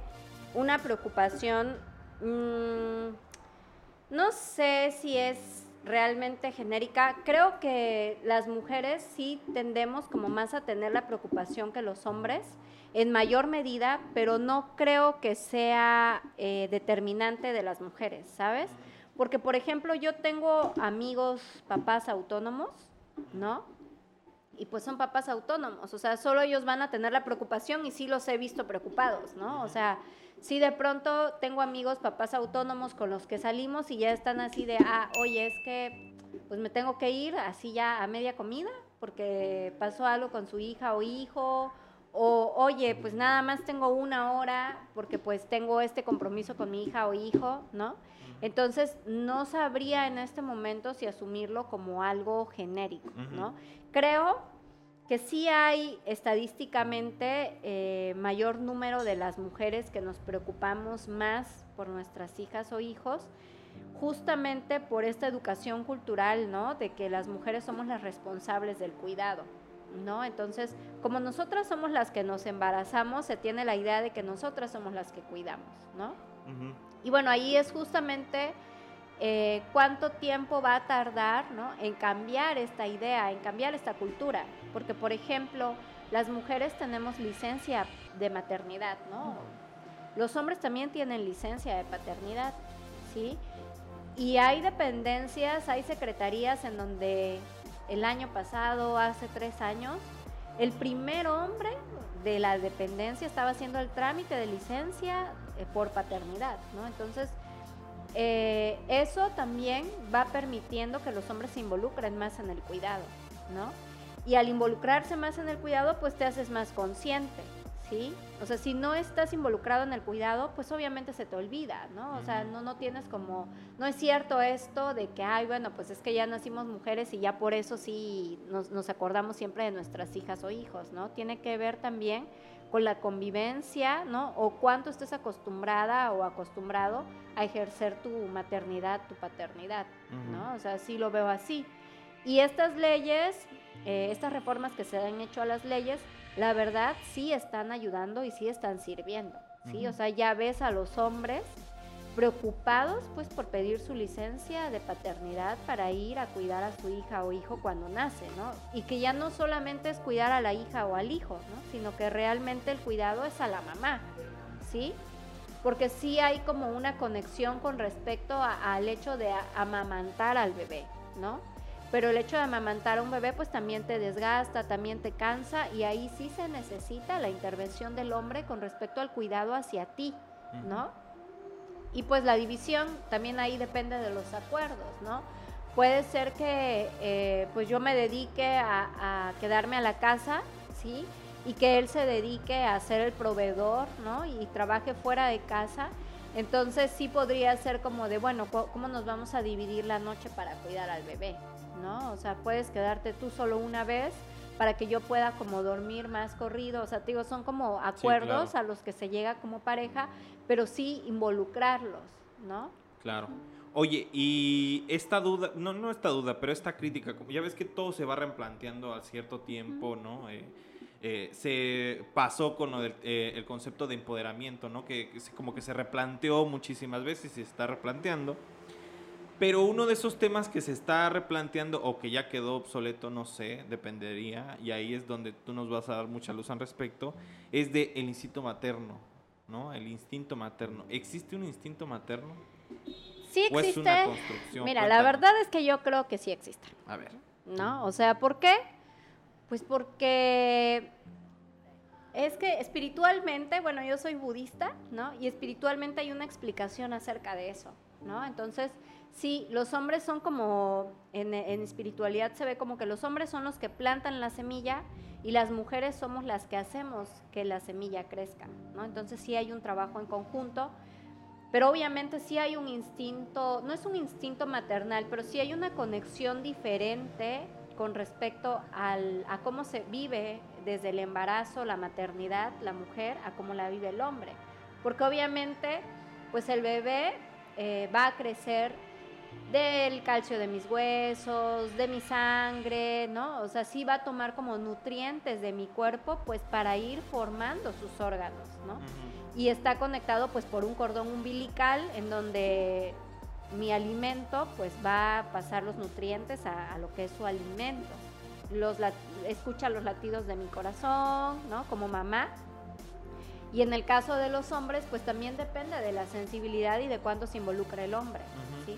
[SPEAKER 2] una preocupación, mm, no sé si es realmente genérica, creo que las mujeres sí tendemos como más a tener la preocupación que los hombres, en mayor medida, pero no creo que sea eh, determinante de las mujeres, ¿sabes? Porque, por ejemplo, yo tengo amigos, papás autónomos, ¿no? y pues son papás autónomos, o sea, solo ellos van a tener la preocupación y sí los he visto preocupados, ¿no? O sea, sí de pronto tengo amigos, papás autónomos con los que salimos y ya están así de, ah, oye, es que pues me tengo que ir así ya a media comida porque pasó algo con su hija o hijo, o oye, pues nada más tengo una hora porque pues tengo este compromiso con mi hija o hijo, ¿no? Entonces, no sabría en este momento si asumirlo como algo genérico, ¿no? Creo que sí hay estadísticamente eh, mayor número de las mujeres que nos preocupamos más por nuestras hijas o hijos, justamente por esta educación cultural, ¿no? De que las mujeres somos las responsables del cuidado, ¿no? Entonces, como nosotras somos las que nos embarazamos, se tiene la idea de que nosotras somos las que cuidamos, ¿no? Y bueno, ahí es justamente eh, cuánto tiempo va a tardar en cambiar esta idea, en cambiar esta cultura. Porque, por ejemplo, las mujeres tenemos licencia de maternidad, ¿no? Los hombres también tienen licencia de paternidad, ¿sí? Y hay dependencias, hay secretarías en donde el año pasado, hace tres años, el primer hombre de la dependencia estaba haciendo el trámite de licencia eh, por paternidad, ¿no? Entonces, eh, eso también va permitiendo que los hombres se involucren más en el cuidado, ¿no? Y al involucrarse más en el cuidado, pues te haces más consciente, ¿sí? O sea, si no estás involucrado en el cuidado, pues obviamente se te olvida, ¿no? O sea, no, no tienes como, no es cierto esto de que, ay, bueno, pues es que ya nacimos mujeres y ya por eso sí nos, nos acordamos siempre de nuestras hijas o hijos, ¿no? Tiene que ver también con la convivencia, ¿no? O cuánto estés acostumbrada o acostumbrado a ejercer tu maternidad, tu paternidad, ¿no? O sea, sí lo veo así. Y estas leyes, eh, estas reformas que se han hecho a las leyes, la verdad sí están ayudando y sí están sirviendo, ¿sí? O sea, ya ves a los hombres preocupados pues por pedir su licencia de paternidad para ir a cuidar a su hija o hijo cuando nace, ¿no? Y que ya no solamente es cuidar a la hija o al hijo, ¿no? Sino que realmente el cuidado es a la mamá, ¿sí? Porque sí hay como una conexión con respecto al hecho de amamantar al bebé, ¿no? Pero el hecho de amamantar a un bebé pues también te desgasta, también te cansa y ahí sí se necesita la intervención del hombre con respecto al cuidado hacia ti, ¿no? Y pues la división también ahí depende de los acuerdos, ¿no? Puede ser que eh, pues yo me dedique a, quedarme a la casa, ¿sí? Y que él se dedique a ser el proveedor, ¿no? Y trabaje fuera de casa. Entonces sí podría ser como de, bueno, ¿cómo nos vamos a dividir la noche para cuidar al bebé? ¿No? O sea, puedes quedarte tú solo una vez para que yo pueda como dormir más corrido. O sea, digo, son como acuerdos a los que se llega como pareja, pero sí involucrarlos, ¿no?
[SPEAKER 1] Claro. Oye, y esta duda, no, no esta duda, pero esta crítica, como ya ves que todo se va replanteando a cierto tiempo, ¿no? Eh, eh, se pasó con eh, el concepto de empoderamiento, ¿no? Que, que, como que se replanteó muchísimas veces y se está replanteando. Pero uno de esos temas que se está replanteando o que ya quedó obsoleto, no sé, dependería, y ahí es donde tú nos vas a dar mucha luz al respecto, es de el instinto materno, ¿no? El instinto materno. ¿Existe un instinto materno?
[SPEAKER 2] Sí existe. ¿O es una construcción? Mira, la verdad es que yo creo que sí existe.
[SPEAKER 1] A ver.
[SPEAKER 2] ¿No? O sea, ¿por qué? Pues porque es que espiritualmente, bueno, yo soy budista, ¿no? Y espiritualmente hay una explicación acerca de eso, ¿no? Entonces, Sí, los hombres son como, en, espiritualidad se ve como que los hombres son los que plantan la semilla y las mujeres somos las que hacemos que la semilla crezca, ¿no? Entonces sí hay un trabajo en conjunto, pero obviamente sí hay un instinto, no es un instinto maternal, pero sí hay una conexión diferente con respecto al, a cómo se vive desde el embarazo, la maternidad, la mujer, a cómo la vive el hombre. Porque obviamente, pues el bebé eh, va a crecer del calcio de mis huesos, de mi sangre, ¿no? O sea, sí va a tomar como nutrientes de mi cuerpo, pues para ir formando sus órganos, ¿no? Y está conectado pues por un cordón umbilical en donde mi alimento pues va a pasar los nutrientes a, lo que es su alimento. Los escucha los latidos de mi corazón, ¿no? Como mamá. Y en el caso de los hombres, pues también depende de la sensibilidad y de cuánto se involucra el hombre, ¿sí?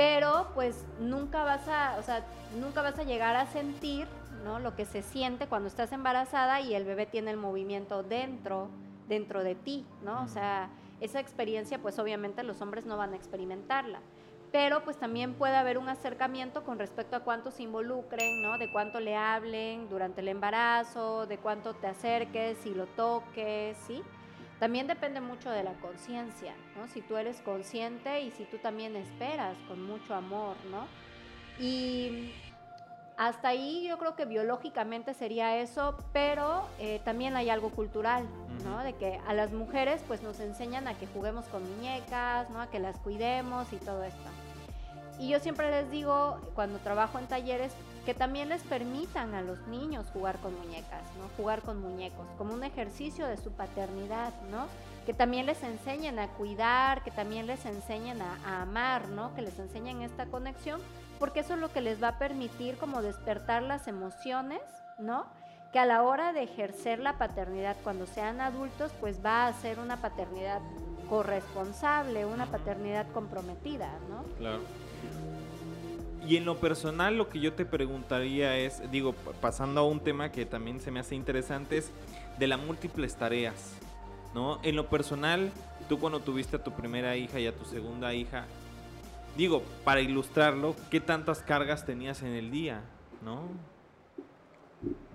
[SPEAKER 2] Pero pues nunca vas a, o sea, nunca vas a llegar a sentir, ¿no? Lo que se siente cuando estás embarazada y el bebé tiene el movimiento dentro, dentro de ti, ¿no? O sea, esa experiencia, pues obviamente los hombres no van a experimentarla. Pero pues también puede haber un acercamiento con respecto a cuánto se involucren, ¿no? De cuánto le hablen durante el embarazo, de cuánto te acerques y lo toques, ¿sí? También depende mucho de la conciencia, ¿no? Si tú eres consciente y si tú también esperas con mucho amor, ¿no? Y hasta ahí yo creo que biológicamente sería eso, pero eh, también hay algo cultural, ¿no? De que a las mujeres pues nos enseñan a que juguemos con muñecas, ¿no? A que las cuidemos y todo esto. Y yo siempre les digo, cuando trabajo en talleres, que también les permitan a los niños jugar con muñecas, ¿no? Jugar con muñecos, como un ejercicio de su paternidad, ¿no? Que también les enseñen a cuidar, que también les enseñen a, amar, ¿no? Que les enseñen esta conexión, porque eso es lo que les va a permitir como despertar las emociones, ¿no? Que a la hora de ejercer la paternidad cuando sean adultos, pues va a ser una paternidad corresponsable, una paternidad comprometida, ¿no?
[SPEAKER 1] Claro. Y en lo personal lo que yo te preguntaría es, digo, pasando a un tema que también se me hace interesante, es de las múltiples tareas, ¿no? En lo personal, tú cuando tuviste a tu primera hija y a tu segunda hija, digo, para ilustrarlo, ¿qué tantas cargas tenías en el día, no?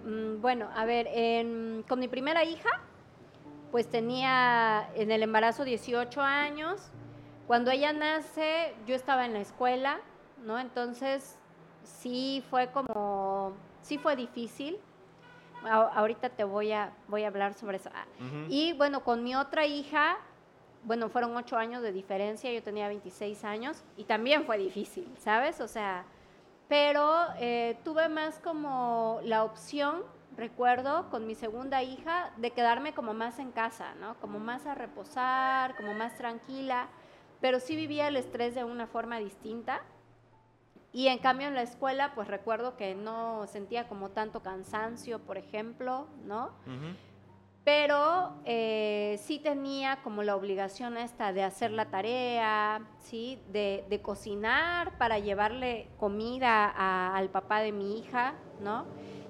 [SPEAKER 2] Mm, bueno, a ver, con mi primera hija, pues tenía en el embarazo 18 años. Cuando ella nace, yo estaba en la escuela, ¿no? Entonces, sí fue como, sí fue difícil. ahorita te voy a, voy a hablar sobre eso. Y bueno, con mi otra hija, bueno, fueron ocho años de diferencia, yo tenía 26 años y también fue difícil, ¿sabes? O sea, pero eh, tuve más como la opción, recuerdo, con mi segunda hija, de quedarme como más en casa, ¿no? Como más a reposar, como más tranquila, pero sí vivía el estrés de una forma distinta. Y en cambio en la escuela, pues recuerdo que no sentía como tanto cansancio, por ejemplo, ¿no? pero eh, sí tenía como la obligación esta de hacer la tarea, ¿sí? De, cocinar para llevarle comida al papá de mi hija, ¿no?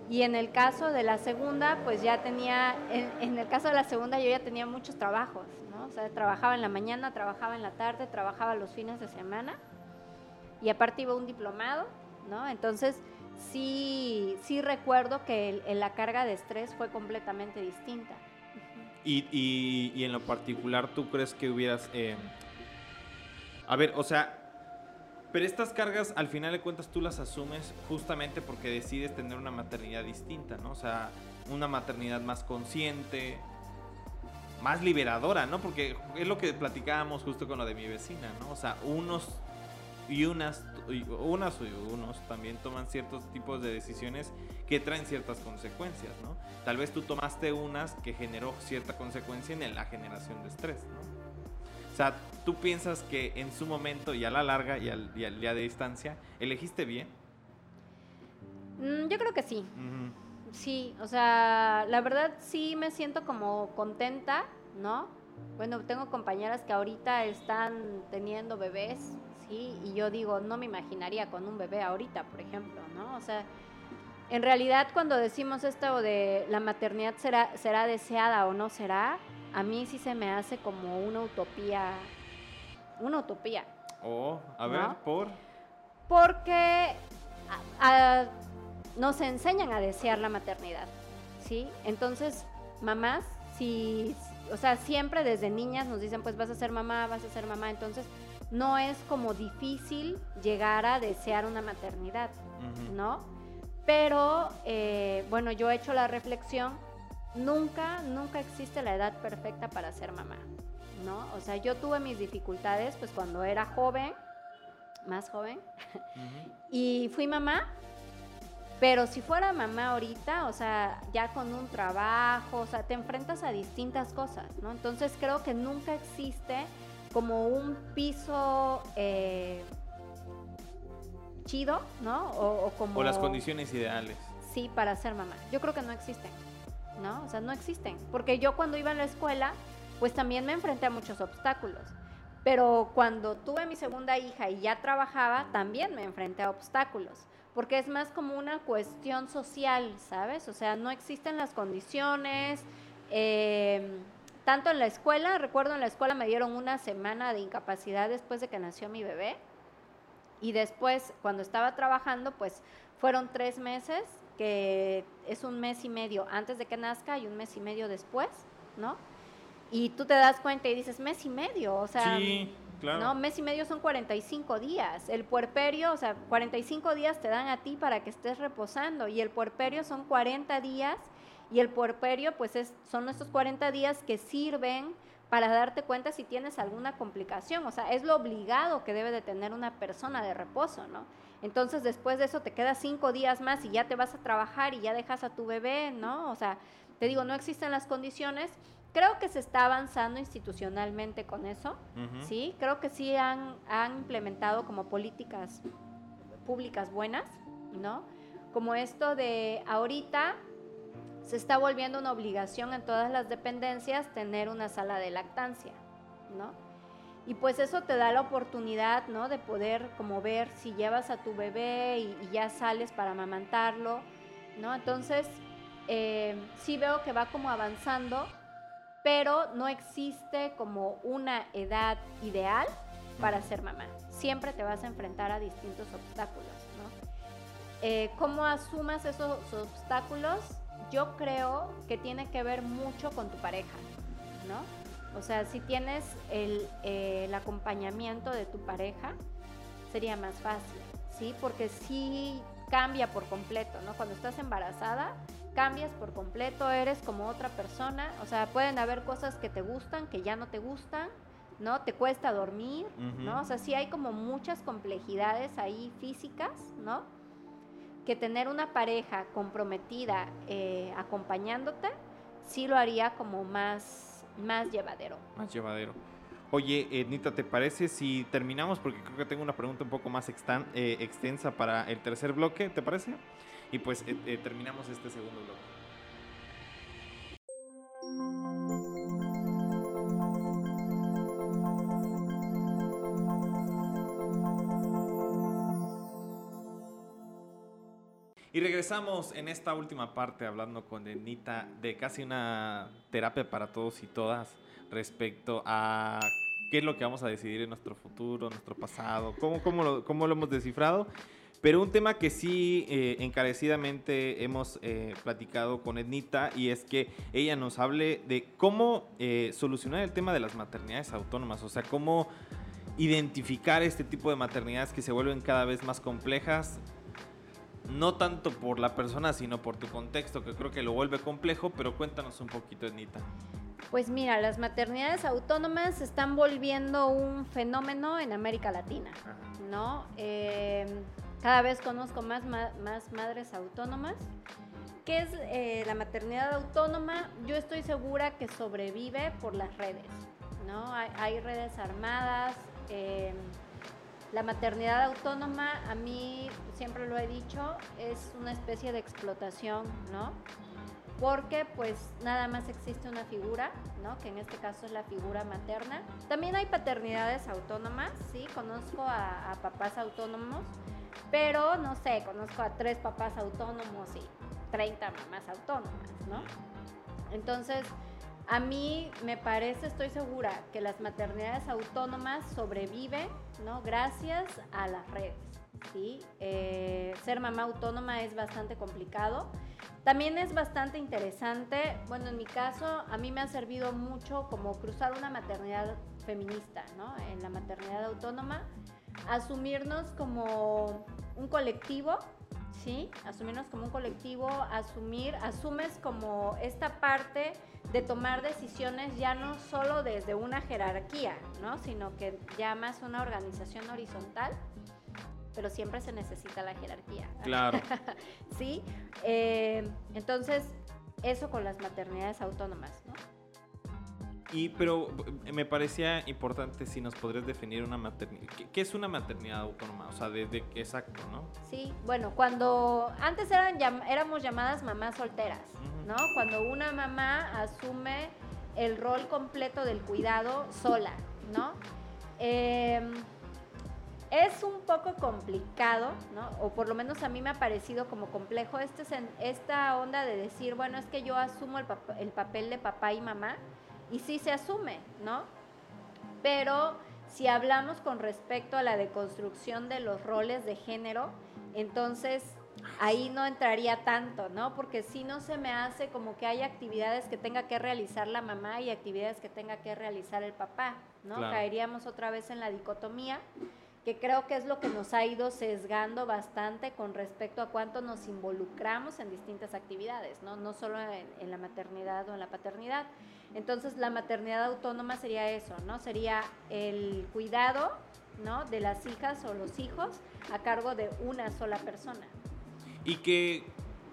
[SPEAKER 2] Y en el caso de la segunda, pues ya tenía, en, el caso de la segunda yo ya tenía muchos trabajos, ¿no? O sea, trabajaba en la mañana, trabajaba en la tarde, trabajaba los fines de semana y aparte iba un diplomado, ¿no? Entonces sí, sí recuerdo que la carga de estrés fue completamente distinta.
[SPEAKER 1] Y, y, en lo particular, ¿tú crees que hubieras... Eh, a ver, o sea, pero estas cargas al final de cuentas tú las asumes justamente porque decides tener una maternidad distinta, ¿no? O sea, una maternidad más consciente, más liberadora, ¿no? Porque es lo que platicábamos justo con lo de mi vecina, ¿no? O sea, unos y unas, unas y unos también toman ciertos tipos de decisiones que traen ciertas consecuencias, ¿no? Tal vez tú tomaste unas que generó cierta consecuencia en la generación de estrés, ¿no? O sea, ¿tú piensas que en su momento y a la larga y al, día de distancia elegiste bien?
[SPEAKER 2] Mm, yo creo que sí. Sí, o sea, la verdad sí me siento como contenta, ¿no? Bueno, tengo compañeras que ahorita están teniendo bebés, ¿sí? Y yo digo, no me imaginaría con un bebé ahorita, por ejemplo, ¿no? O sea, en realidad cuando decimos esto de la maternidad será, será deseada o no será, a mí sí se me hace como una utopía, una utopía.
[SPEAKER 1] Oh, a ver, ¿por?
[SPEAKER 2] Porque nos enseñan a desear la maternidad, ¿sí? Entonces, mamás, si, o sea, siempre desde niñas nos dicen, pues vas a ser mamá, vas a ser mamá, entonces no es como difícil llegar a desear una maternidad, ¿no? Pero, eh, bueno, yo he hecho la reflexión, nunca, nunca existe la edad perfecta para ser mamá, ¿no? O sea, yo tuve mis dificultades, pues cuando era joven, más joven, y fui mamá, pero si fuera mamá ahorita, o sea, ya con un trabajo, o sea, te enfrentas a distintas cosas, ¿no? Entonces creo que nunca existe como un piso eh, chido, ¿no? O, como...
[SPEAKER 1] O las condiciones ideales.
[SPEAKER 2] Sí, para ser mamá. Yo creo que no existen, ¿no? O sea, no existen. Porque yo cuando iba a la escuela, pues también me enfrenté a muchos obstáculos. Pero cuando tuve mi segunda hija y ya trabajaba, también me enfrenté a obstáculos. Porque es más como una cuestión social, ¿sabes? O sea, no existen las condiciones. Eh, tanto en la escuela, recuerdo en la escuela me dieron una semana de incapacidad después de que nació mi bebé. Y después, cuando estaba trabajando, pues fueron tres meses, que es un mes y medio antes de que nazca y un mes y medio después, ¿no? Y tú te das cuenta y dices, mes y medio, o sea,
[SPEAKER 1] sí, claro.
[SPEAKER 2] ¿no? Mes y medio son 45 días. El puerperio, o sea, 45 días te dan a ti para que estés reposando y el puerperio son 40 días y el puerperio, pues es, son estos 40 días que sirven para darte cuenta si tienes alguna complicación. O sea, es lo obligado que debe de tener una persona de reposo, ¿no? Entonces después de eso te quedas cinco días más y ya te vas a trabajar y ya dejas a tu bebé, ¿no? O sea, te digo, no existen las condiciones. Creo que se está avanzando institucionalmente con eso, ¿sí? Creo que sí han, han implementado como políticas públicas buenas, ¿no? Como esto de ahorita se está volviendo una obligación en todas las dependencias tener una sala de lactancia, ¿no? Y pues eso te da la oportunidad, ¿no? De poder como ver si llevas a tu bebé y, ya sales para amamantarlo, ¿no? Entonces, eh, sí veo que va como avanzando, pero no existe como una edad ideal para ser mamá. Siempre te vas a enfrentar a distintos obstáculos, ¿no? Eh, ¿Cómo asumas esos obstáculos? Yo creo que tiene que ver mucho con tu pareja, ¿no? O sea, si tienes el, el acompañamiento de tu pareja, sería más fácil, ¿sí? Porque sí cambia por completo, ¿no? Cuando estás embarazada, cambias por completo, eres como otra persona, o sea, pueden haber cosas que te gustan, que ya no te gustan, ¿no? Te cuesta dormir, ¿no? O sea, sí hay como muchas complejidades ahí físicas, ¿no? Que tener una pareja comprometida eh, acompañándote, sí lo haría como más, más llevadero.
[SPEAKER 1] Más llevadero. Oye, Ednita, ¿te parece si terminamos? Porque creo que tengo una pregunta un poco más eh, extensa para el tercer bloque, ¿te parece? Y pues eh, eh, terminamos este segundo bloque. Y regresamos en esta última parte hablando con Ednita de casi una terapia para todos y todas respecto a qué es lo que vamos a decidir en nuestro futuro, nuestro pasado, cómo, cómo, lo, cómo lo hemos descifrado. Pero un tema que sí eh, encarecidamente hemos eh, platicado con Ednita y es que ella nos hable de cómo eh, solucionar el tema de las maternidades autónomas, o sea, cómo identificar este tipo de maternidades que se vuelven cada vez más complejas, no tanto por la persona, sino por tu contexto, que creo que lo vuelve complejo, pero cuéntanos un poquito, Ednita.
[SPEAKER 2] Pues mira, las maternidades autónomas se están volviendo un fenómeno en América Latina, ¿no? Eh, cada vez conozco más, más, madres autónomas. ¿Qué es eh, la maternidad autónoma? Yo estoy segura que sobrevive por las redes, ¿no? Hay, redes armadas. Em, la maternidad autónoma, a mí siempre lo he dicho, es una especie de explotación, ¿no? porque pues nada más existe una figura, ¿no? Que en este caso es la figura materna. También hay paternidades autónomas, sí, conozco a, papás autónomos, pero no sé, conozco a tres papás autónomos y 30 mamás autónomas, ¿no? Entonces, a mí me parece, estoy segura, que las maternidades autónomas sobreviven, ¿no? Gracias a las redes, ¿sí? Eh, ser mamá autónoma es bastante complicado también es bastante interesante, bueno, en mi caso, a mí me ha servido mucho como cruzar una maternidad feminista, ¿no? En la maternidad autónoma, asumirnos como un colectivo, ¿sí? Asumirnos como un colectivo, asumir, asumes como esta parte de tomar decisiones ya no solo desde una jerarquía, ¿no? Sino que ya más una organización horizontal pero siempre se necesita la jerarquía.
[SPEAKER 1] Claro.
[SPEAKER 2] sí, eh, entonces eso con las maternidades autónomas, ¿no?
[SPEAKER 1] Y, pero eh, me parecía importante si nos podrías definir una maternidad. ¿Qué, es una maternidad autónoma? O sea, desde qué exacto, ¿no?
[SPEAKER 2] Sí, bueno, cuando antes eran éramos llamadas mamás solteras, ¿no? Cuando una mamá asume el rol completo del cuidado sola, ¿no? Eh, es un poco complicado, ¿no? O por lo menos a mí me ha parecido como complejo este, esta onda de decir, bueno, es que yo asumo el, el papel de papá y mamá, y sí se asume, ¿no? Pero si hablamos con respecto a la deconstrucción de los roles de género, entonces ahí no entraría tanto, ¿no? Porque si no se me hace como que hay actividades que tenga que realizar la mamá y actividades que tenga que realizar el papá, ¿no? Caeríamos otra vez en la dicotomía que creo que es lo que nos ha ido sesgando bastante con respecto a cuánto nos involucramos en distintas actividades, no, no solo en, la maternidad o en la paternidad. Entonces la maternidad autónoma sería eso, ¿no? Sería el cuidado ¿no? de las hijas o los hijos a cargo de una sola persona.
[SPEAKER 1] Y que,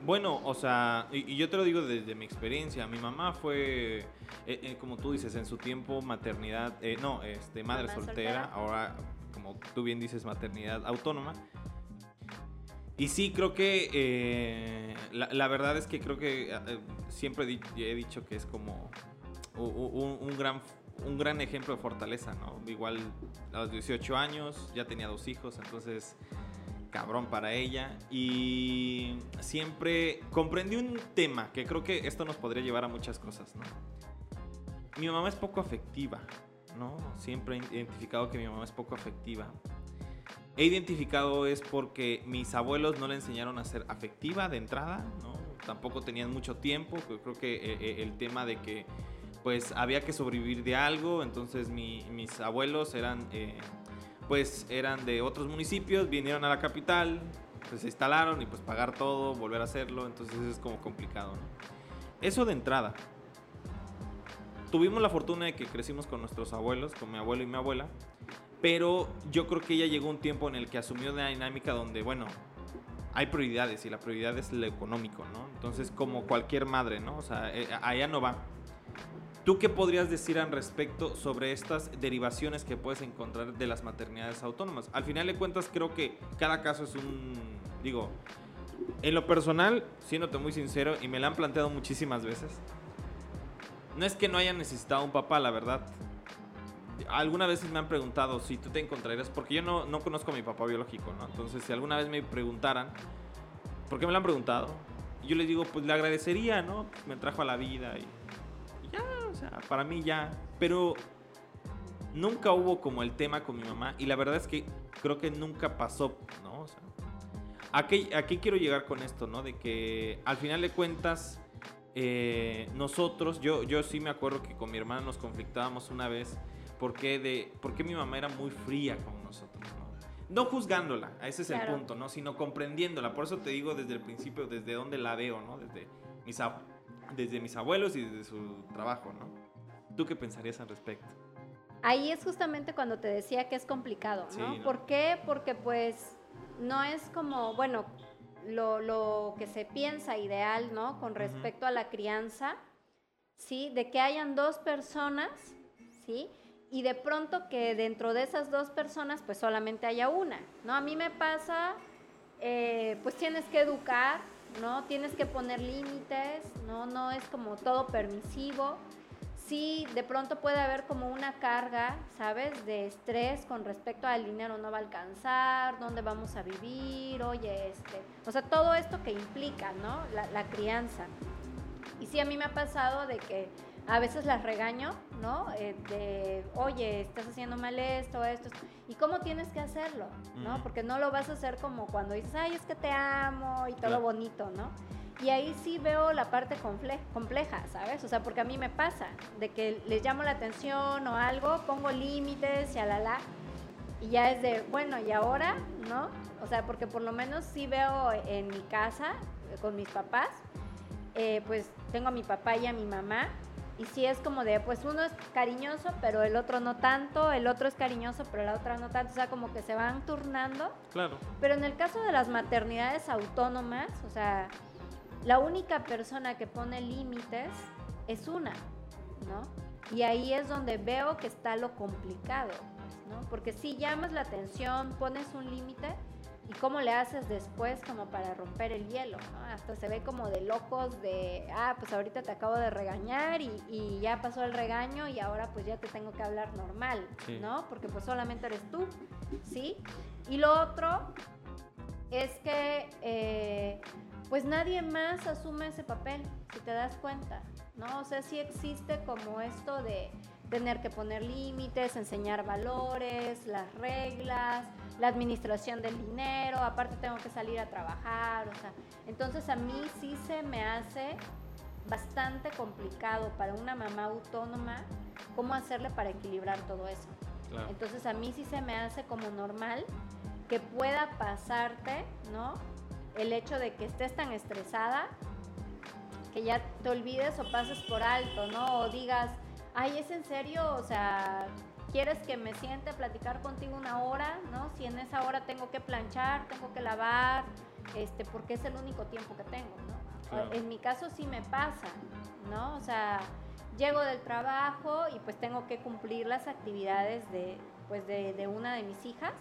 [SPEAKER 1] bueno, o sea, y, yo te lo digo desde mi experiencia, mi mamá fue, eh, eh, como tú dices, en su tiempo maternidad, eh, no, este, madre soltera, ahora como tú bien dices, maternidad autónoma. Y sí, creo que eh, la, verdad es que creo que eh, siempre he dicho que es como un, gran, un gran ejemplo de fortaleza, ¿no? Igual a los 18 años ya tenía dos hijos, entonces cabrón para ella. Y siempre comprendí un tema que creo que esto nos podría llevar a muchas cosas, ¿no? Mi mamá es poco afectiva. ¿no? Siempre he identificado que mi mamá es poco afectiva. He identificado es porque mis abuelos no le enseñaron a ser afectiva de entrada, ¿no? Tampoco tenían mucho tiempo, creo que eh, eh, el tema de que pues había que sobrevivir de algo, entonces mis abuelos eran eh, pues eran de otros municipios, vinieron a la capital, pues se instalaron y pues pagar todo, volver a hacerlo, entonces es como complicado. Eso de entrada. Tuvimos la fortuna de que crecimos con nuestros abuelos, con mi abuelo y mi abuela, pero yo creo que ella llegó un tiempo en el que asumió una dinámica donde, bueno, hay prioridades y la prioridad es lo económico, ¿no? Entonces, como cualquier madre, ¿no? O sea, eh, allá no va. ¿Tú qué podrías decir al respecto sobre estas derivaciones que puedes encontrar de las maternidades autónomas? Al final de cuentas, creo que cada caso es un, digo, en lo personal, siéndote muy sincero, y me lo han planteado muchísimas veces, no es que no haya necesitado un papá, la verdad. Alguna vez me han preguntado si tú te encontrarías, porque yo no, no conozco a mi papá biológico, ¿no? Entonces, si alguna vez me preguntaran, ¿por qué me lo han preguntado? Yo les digo, pues le agradecería, ¿no? Me trajo a la vida y sea, para mí ya. Pero nunca hubo como el tema con mi mamá y la verdad es que creo que nunca pasó, ¿no? O sea, ¿a qué, quiero llegar con esto, no? De que al final de cuentas, eh, nosotros, yo, yo sí me acuerdo que con mi hermana nos conflictábamos una vez porque, de, porque mi mamá era muy fría con nosotros, ¿no? No juzgándola, ese es el punto, ¿no? Sino comprendiéndola. Por eso te digo desde el principio, desde dónde la veo, ¿no? Desde mis, desde mis abuelos y desde su trabajo, ¿no? ¿Tú qué pensarías al respecto?
[SPEAKER 2] Ahí es justamente cuando te decía que es complicado, ¿no? ¿Por qué? Porque pues no es como, bueno, lo, que se piensa ideal, ¿no? Con respecto a la crianza, ¿sí? De que hayan dos personas, ¿sí? Y de pronto que dentro de esas dos personas, pues solamente haya una, ¿no? A mí me pasa, eh, pues tienes que educar, ¿no? Tienes que poner límites, ¿no? No es como todo permisivo. Sí, de pronto puede haber como una carga, ¿sabes? De estrés con respecto al dinero no va a alcanzar, dónde vamos a vivir, oye, este. O sea, todo esto que implica, ¿no? La, la crianza. Y sí, a mí me ha pasado de que a veces las regaño, ¿no? Eh, de, oye, estás haciendo mal esto, esto, ¿Y cómo tienes que hacerlo? ¿No? Porque no lo vas a hacer como cuando dices, ay, es que te amo y todo bonito, ¿no? Y ahí sí veo la parte compleja, ¿sabes? O sea, porque a mí me pasa, de que les llamo la atención o algo, pongo límites y la y ya es de, bueno, ¿y ahora? ¿No? O sea, porque por lo menos sí veo en mi casa, con mis papás, eh, pues tengo a mi papá y a mi mamá, y si es como de, pues uno es cariñoso, pero el otro no tanto, el otro es cariñoso, pero la otra no tanto, o sea, como que se van turnando.
[SPEAKER 1] Claro.
[SPEAKER 2] Pero en el caso de las maternidades autónomas, o sea, la única persona que pone límites es una, ¿no? Y ahí es donde veo que está lo complicado, ¿no? Porque si llamas la atención, pones un límite, ¿Y cómo le haces después como para romper el hielo? Hasta se ve como de locos de, ah, pues ahorita te acabo de regañar y, ya pasó el regaño y ahora pues ya te tengo que hablar normal, ¿no? Porque pues solamente eres tú, ¿sí? Y lo otro es que eh, pues nadie más asume ese papel, si te das cuenta, ¿no? O sea, sí existe como esto de tener que poner límites, enseñar valores, las reglas, la administración del dinero, aparte tengo que salir a trabajar, o sea, entonces a mí sí se me hace bastante complicado para una mamá autónoma cómo hacerle para equilibrar todo eso. Entonces a mí sí se me hace como normal que pueda pasarte, ¿no? El hecho de que estés tan estresada que ya te olvides o pases por alto, ¿no? O digas, ay, ¿es en serio? O sea, ¿quieres que me siente a platicar contigo una hora? ¿No? Si en esa hora tengo que planchar, tengo que lavar, este, porque es el único tiempo que tengo, ¿no? En mi caso sí me pasa, ¿no? O sea, llego del trabajo y pues tengo que cumplir las actividades de, pues de, de una de mis hijas.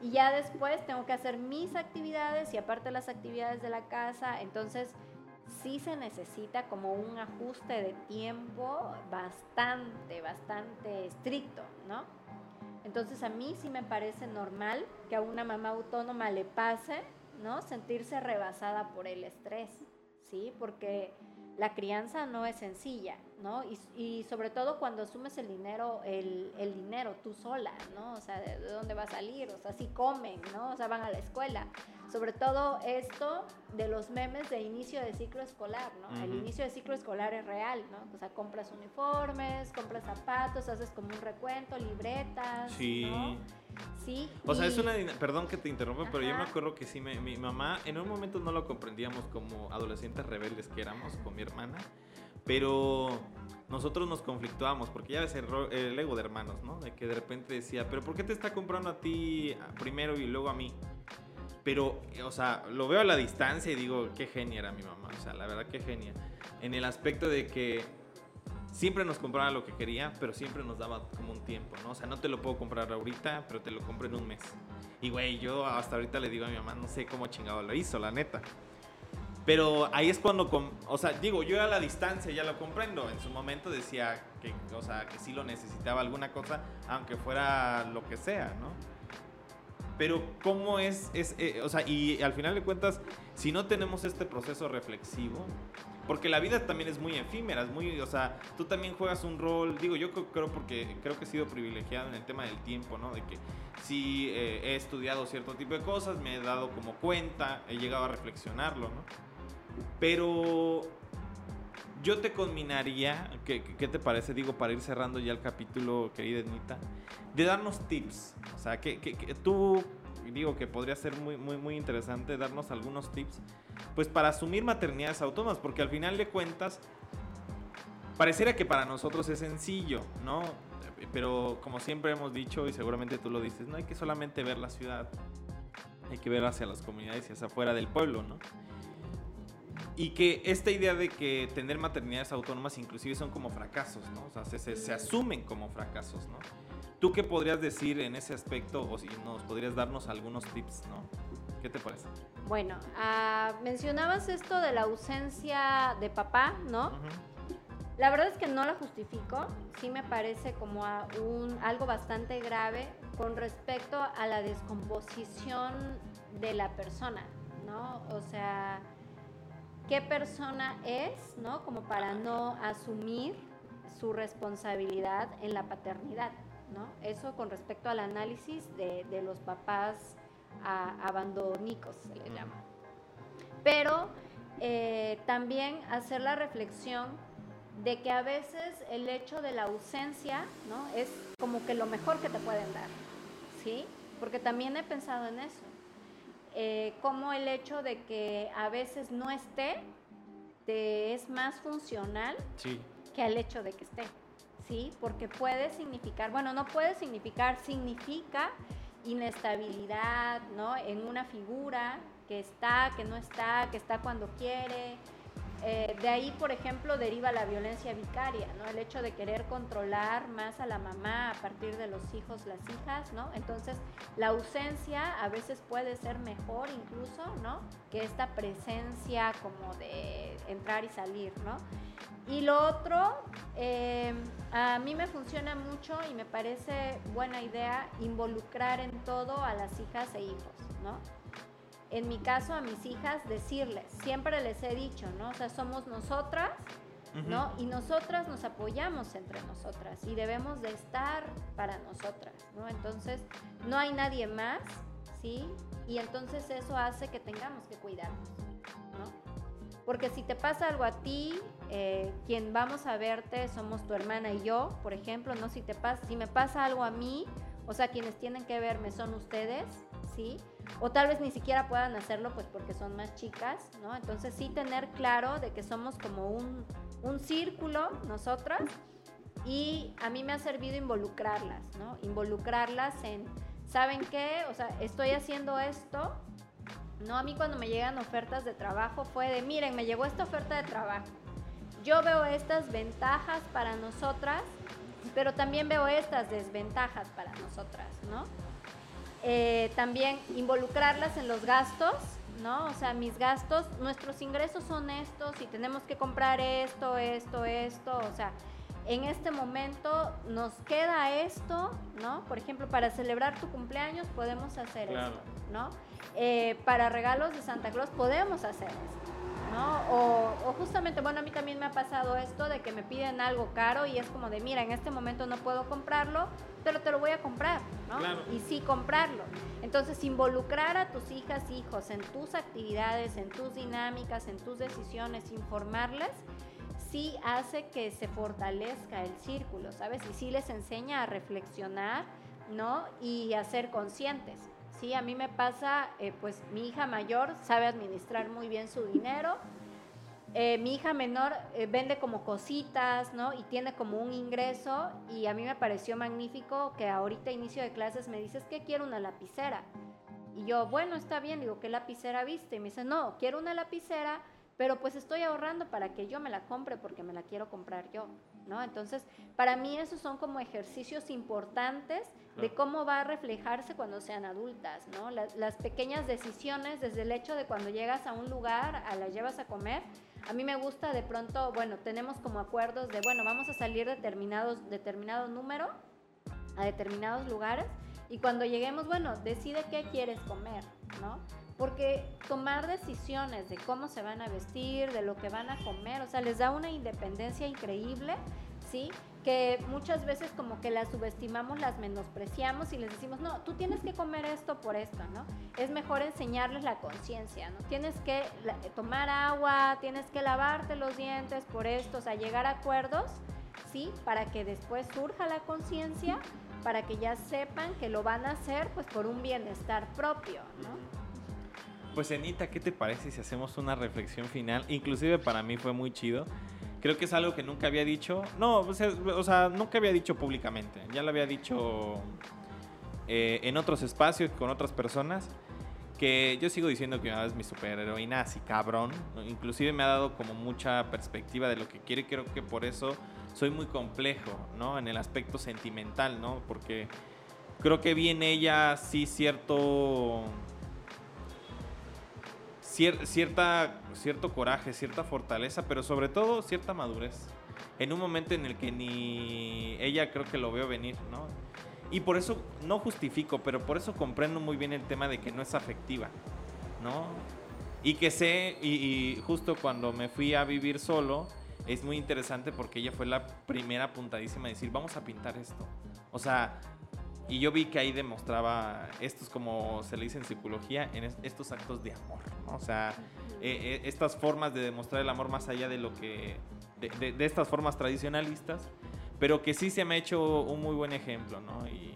[SPEAKER 2] Y ya después tengo que hacer mis actividades y aparte las actividades de la casa. Entonces, sí se necesita como un ajuste de tiempo bastante, bastante estricto, ¿no? Entonces a mí sí me parece normal que a una mamá autónoma le pase, ¿no? Sentirse rebasada por el estrés, ¿sí? Porque la crianza no es sencilla, ¿no? Y, sobre todo cuando asumes el dinero, el, dinero tú sola, ¿no? O sea, ¿de, dónde va a salir? O sea, si comen, ¿no? O sea, van a la escuela. Sobre todo esto de los memes de inicio de ciclo escolar, ¿no? El inicio de ciclo escolar es real, ¿no? O sea, compras uniformes, compras zapatos, haces como un recuento, libretas,
[SPEAKER 1] sí.
[SPEAKER 2] ¿no? Sí.
[SPEAKER 1] O sea, es una. Perdón que te interrumpa, pero yo me acuerdo que sí, mi mamá en un momento no lo comprendíamos como adolescentes rebeldes que éramos con mi hermana. Pero nosotros nos conflictuamos, porque ya ves el, ego de hermanos, ¿no? De que de repente decía, pero ¿por qué te está comprando a ti primero y luego a mí? Pero, o sea, lo veo a la distancia y digo, qué genia era mi mamá. O sea, la verdad, qué genia. En el aspecto de que siempre nos compraba lo que quería, pero siempre nos daba como un tiempo, ¿no? O sea, no te lo puedo comprar ahorita, pero te lo compro en un mes. Y, güey, yo hasta ahorita le digo a mi mamá, no sé cómo chingado lo hizo, la neta. Pero ahí es cuando, o sea, digo, yo a la distancia ya lo comprendo. En su momento decía que, o sea, que sí lo necesitaba alguna cosa, aunque fuera lo que sea, ¿no? Pero cómo es, es eh, o sea, y al final de cuentas, si no tenemos este proceso reflexivo, porque la vida también es muy efímera, es muy, o sea, tú también juegas un rol, digo, yo creo porque creo que he sido privilegiado en el tema del tiempo, ¿no? De que sí eh, he estudiado cierto tipo de cosas, me he dado como cuenta, he llegado a reflexionarlo, ¿no? Pero yo te combinaría, ¿qué, ¿qué, te parece? Digo, para ir cerrando ya el capítulo, querida Ednita, de darnos tips. O sea, que, que, tú, digo que podría ser muy, muy, muy interesante darnos algunos tips, pues para asumir maternidades autónomas, porque al final de cuentas, pareciera que para nosotros es sencillo, ¿no? Pero como siempre hemos dicho, y seguramente tú lo dices, no hay que solamente ver la ciudad, hay que ver hacia las comunidades y hacia afuera del pueblo, ¿no? Y que esta idea de que tener maternidades autónomas inclusive son como fracasos, ¿no? O sea, se, se, asumen como fracasos, ¿no? ¿Tú qué podrías decir en ese aspecto o si nos podrías darnos algunos tips, ¿no? ¿Qué te parece?
[SPEAKER 2] Bueno, uh, mencionabas esto de la ausencia de papá, ¿no? La verdad es que no la justifico, sí me parece como un, algo bastante grave con respecto a la descomposición de la persona, ¿no? O sea, qué persona es, ¿no? Como para no asumir su responsabilidad en la paternidad, ¿no? Eso con respecto al análisis de, los papás abandónicos, se le llama. Pero eh, también hacer la reflexión de que a veces el hecho de la ausencia, ¿no? Es como que lo mejor que te pueden dar, ¿sí? Porque también he pensado en eso. Eh, como el hecho de que a veces no esté te es más funcional que el hecho de que esté, ¿sí? Porque puede significar, bueno, no puede significar, significa inestabilidad, ¿no? En una figura que está, que no está, que está cuando quiere, eh, de ahí, por ejemplo, deriva la violencia vicaria, ¿no? El hecho de querer controlar más a la mamá a partir de los hijos, las hijas, ¿no? Entonces, la ausencia a veces puede ser mejor incluso, ¿no? Que esta presencia como de entrar y salir, ¿no? Y lo otro, eh, a mí me funciona mucho y me parece buena idea involucrar en todo a las hijas e hijos, ¿no? En mi caso a mis hijas decirles, siempre les he dicho, ¿no? O sea, somos nosotras, ¿no? Y nosotras nos apoyamos entre nosotras y debemos de estar para nosotras, ¿no? Entonces, no hay nadie más, ¿sí? Y entonces eso hace que tengamos que cuidarnos, ¿no? Porque si te pasa algo a ti, eh, quien vamos a verte somos tu hermana y yo, por ejemplo, ¿no? Si, te pasa, si me pasa algo a mí, o sea, quienes tienen que verme son ustedes, O tal vez ni siquiera puedan hacerlo pues porque son más chicas, ¿no? Entonces sí tener claro de que somos como un, un círculo nosotras y a mí me ha servido involucrarlas, ¿no? Involucrarlas en, ¿saben qué? O sea, estoy haciendo esto, ¿no? A mí cuando me llegan ofertas de trabajo fue de, miren, me llegó esta oferta de trabajo. Yo veo estas ventajas para nosotras, pero también veo estas desventajas para nosotras, ¿no? Eh, también involucrarlas en los gastos, ¿no? O sea, mis gastos, nuestros ingresos son estos y tenemos que comprar esto, esto, esto, o sea, en este momento nos queda esto, ¿no? Por ejemplo, para celebrar tu cumpleaños podemos hacer esto, ¿no? Eh, para regalos de Santa Claus podemos hacer esto. ¿No? O, justamente, bueno, a mí también me ha pasado esto de que me piden algo caro y es como de, mira, en este momento no puedo comprarlo, pero te lo voy a comprar, ¿no? Y sí comprarlo. Entonces, involucrar a tus hijas, hijos en tus actividades, en tus dinámicas, en tus decisiones, informarles, sí hace que se fortalezca el círculo, ¿sabes? Y sí les enseña a reflexionar, ¿no? Y a ser conscientes. Sí, a mí me pasa, eh, pues mi hija mayor sabe administrar muy bien su dinero. Eh, mi hija menor eh, vende como cositas, ¿no? Y tiene como un ingreso y a mí me pareció magnífico que ahorita inicio de clases me dices que quiero una lapicera. Y yo, bueno, está bien, digo, ¿qué lapicera viste? Y me dice, no, quiero una lapicera pero pues estoy ahorrando para que yo me la compre porque me la quiero comprar yo, ¿no? Entonces, para mí esos son como ejercicios importantes de cómo va a reflejarse cuando sean adultas, ¿no? Las, pequeñas decisiones, desde el hecho de cuando llegas a un lugar, a la llevas a comer, a mí me gusta de pronto, bueno, tenemos como acuerdos de, bueno, vamos a salir determinados, determinado número a determinados lugares y cuando lleguemos, bueno, decide qué quieres comer, ¿no? porque tomar decisiones de cómo se van a vestir, de lo que van a comer, o sea, les da una independencia increíble, ¿sí? Que muchas veces como que las subestimamos, las menospreciamos y les decimos, no, tú tienes que comer esto por esto, ¿no? Es mejor enseñarles la conciencia, ¿no? Tienes que tomar agua, tienes que lavarte los dientes por esto, o sea, llegar a acuerdos, ¿sí? Para que después surja la conciencia, para que ya sepan que lo van a hacer pues por un bienestar propio, ¿no?
[SPEAKER 1] Pues Anita, ¿qué te parece si hacemos una reflexión final? Inclusive para mí fue muy chido. Creo que es algo que nunca había dicho. No, o sea, nunca había dicho públicamente. Ya lo había dicho eh, en otros espacios con otras personas. Que yo sigo diciendo que es mi superheroína así cabrón. Inclusive me ha dado como mucha perspectiva de lo que quiere. Creo que por eso soy muy complejo, ¿no? En el aspecto sentimental, ¿no? Porque creo que vi en ella sí cierto cierta, cierto coraje, cierta fortaleza, pero sobre todo cierta madurez. En un momento en el que ni ella creo que lo veo venir, ¿no? Y por eso no justifico, pero por eso comprendo muy bien el tema de que no es afectiva, ¿no? Y que sé, y, y justo cuando me fui a vivir solo, es muy interesante porque ella fue la primera apuntadísima a decir, vamos a pintar esto. O sea, y yo vi que ahí demostraba estos, como se le dice en psicología, en estos actos de amor, ¿no? O sea, eh, eh, estas formas de demostrar el amor más allá de lo que, de, de, estas formas tradicionalistas, pero que sí se me ha hecho un muy buen ejemplo, ¿no? Y,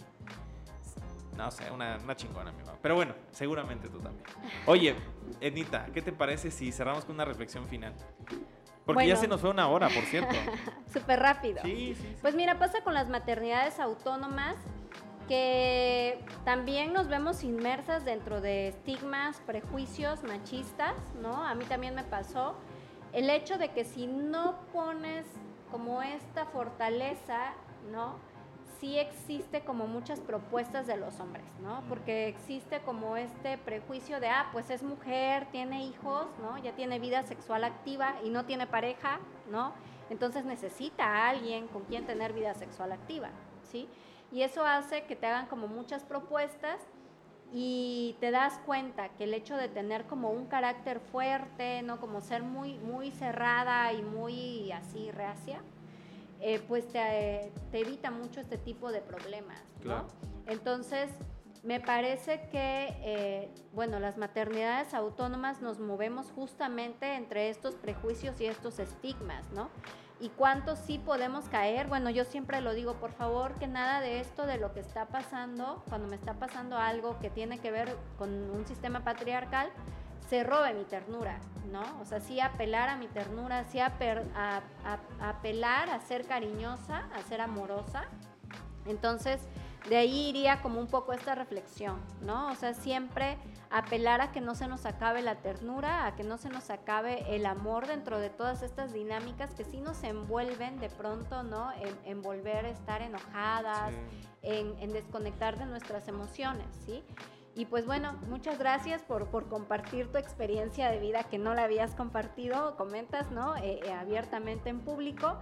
[SPEAKER 1] no sé, una, una chingona, mi mamá. Pero bueno, seguramente tú también. Oye, Ednita, ¿qué te parece si cerramos con una reflexión final? Porque ya se nos fue una hora, por cierto.
[SPEAKER 2] Súper rápido.
[SPEAKER 1] sí, sí.
[SPEAKER 2] Pues mira, pasa con las maternidades autónomas que también nos vemos inmersas dentro de estigmas, prejuicios machistas, ¿no? A mí también me pasó el hecho de que si no pones como esta fortaleza, ¿no? Sí existe como muchas propuestas de los hombres, ¿no? Porque existe como este prejuicio de, ah, pues es mujer, tiene hijos, ¿no? Ya tiene vida sexual activa y no tiene pareja, ¿no? Entonces necesita a alguien con quien tener vida sexual activa, ¿sí? Y eso hace que te hagan como muchas propuestas y te das cuenta que el hecho de tener como un carácter fuerte, ¿no? Como ser muy, muy cerrada y muy así reacia, eh, pues te, evita mucho este tipo de problemas, ¿no? Entonces, me parece que, eh, bueno, las maternidades autónomas nos movemos justamente entre estos prejuicios y estos estigmas, ¿no? y cuántos sí podemos caer. Bueno, yo siempre lo digo, por favor, que nada de esto, de lo que está pasando, cuando me está pasando algo que tiene que ver con un sistema patriarcal, se robe mi ternura, ¿no? O sea, sí apelar a mi ternura, sí a, apelar a ser cariñosa, a ser amorosa. Entonces, de ahí iría como un poco esta reflexión, ¿no? O sea, siempre apelar a que no se nos acabe la ternura, a que no se nos acabe el amor dentro de todas estas dinámicas que sí nos envuelven de pronto, ¿no? En, volver a estar enojadas, en, desconectar de nuestras emociones, ¿sí? Y pues bueno, muchas gracias por, compartir tu experiencia de vida que no la habías compartido, comentas, ¿no? Eh, eh, abiertamente en público.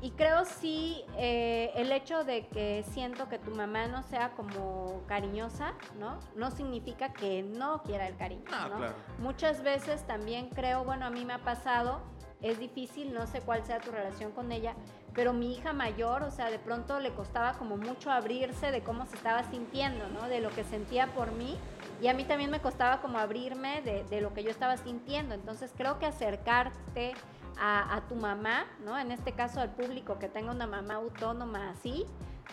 [SPEAKER 2] y creo sí eh, el hecho de que siento que tu mamá no sea como cariñosa, ¿no? No significa que no quiera el cariño,
[SPEAKER 1] Ah,
[SPEAKER 2] ¿no?
[SPEAKER 1] claro.
[SPEAKER 2] Muchas veces también creo, bueno, a mí me ha pasado, es difícil, no sé cuál sea tu relación con ella, pero mi hija mayor, o sea, de pronto le costaba como mucho abrirse de cómo se estaba sintiendo, ¿no? De lo que sentía por mí. Y a mí también me costaba como abrirme de, de lo que yo estaba sintiendo. Entonces creo que acercarte a, tu mamá, ¿no? En este caso al público que tenga una mamá autónoma así,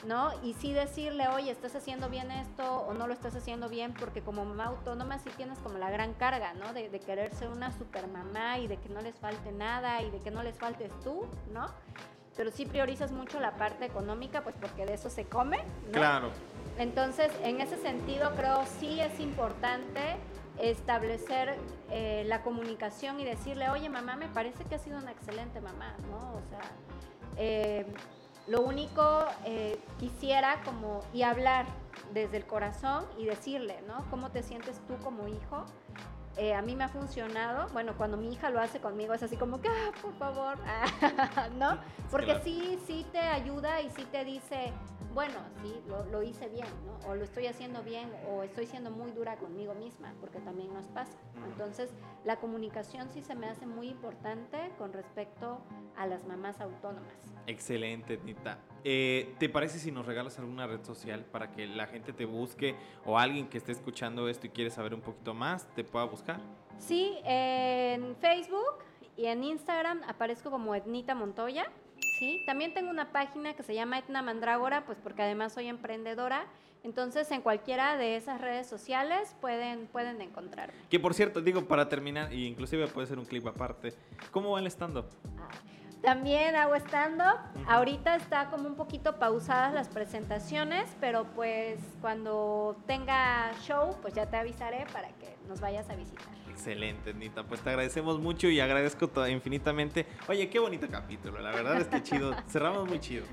[SPEAKER 2] ¿no? Y sí decirle, oye, estás haciendo bien esto o no lo estás haciendo bien, porque como mamá autónoma sí tienes como la gran carga, ¿no? De, de querer ser una super mamá y de que no les falte nada y de que no les faltes tú, ¿no? Pero sí priorizas mucho la parte económica, pues porque de eso se come, ¿no?
[SPEAKER 1] Claro.
[SPEAKER 2] Entonces, en ese sentido, creo sí es importante establecer eh, la comunicación y decirle, oye, mamá, me parece que has sido una excelente mamá, ¿no? O sea, eh, lo único eh, quisiera como, y hablar desde el corazón y decirle, ¿no? ¿Cómo te sientes tú como hijo? Eh, a mí me ha funcionado, bueno, cuando mi hija lo hace conmigo es así como que, ah, por favor, ¿no? Porque
[SPEAKER 1] Claro.
[SPEAKER 2] sí, sí te ayuda y sí te dice, bueno, sí, lo, lo hice bien, ¿no? O lo estoy haciendo bien, o estoy siendo muy dura conmigo misma, porque también nos pasa. Entonces, la comunicación sí se me hace muy importante con respecto a las mamás autónomas.
[SPEAKER 1] Excelente, Nita. Eh, ¿Te parece si nos regalas alguna red social para que la gente te busque o alguien que esté escuchando esto y quiere saber un poquito más te pueda buscar?
[SPEAKER 2] Sí, en Facebook y en Instagram aparezco como Etnita Montoya. Sí, también tengo una página que se llama Etna Mandrágora, pues porque además soy emprendedora. Entonces, en cualquiera de esas redes sociales pueden, pueden encontrarme.
[SPEAKER 1] Que por cierto, digo, para terminar, y inclusive puede ser un clip aparte, ¿cómo va el stand-up?
[SPEAKER 2] Ah, También hago stand-up. Ahorita está como un poquito pausadas las presentaciones, pero pues cuando tenga show, pues ya te avisaré para que nos vayas a visitar.
[SPEAKER 1] Excelente, Nita. Pues te agradecemos mucho y agradezco infinitamente. Oye, qué bonito capítulo. La verdad es que chido. Cerramos muy chido.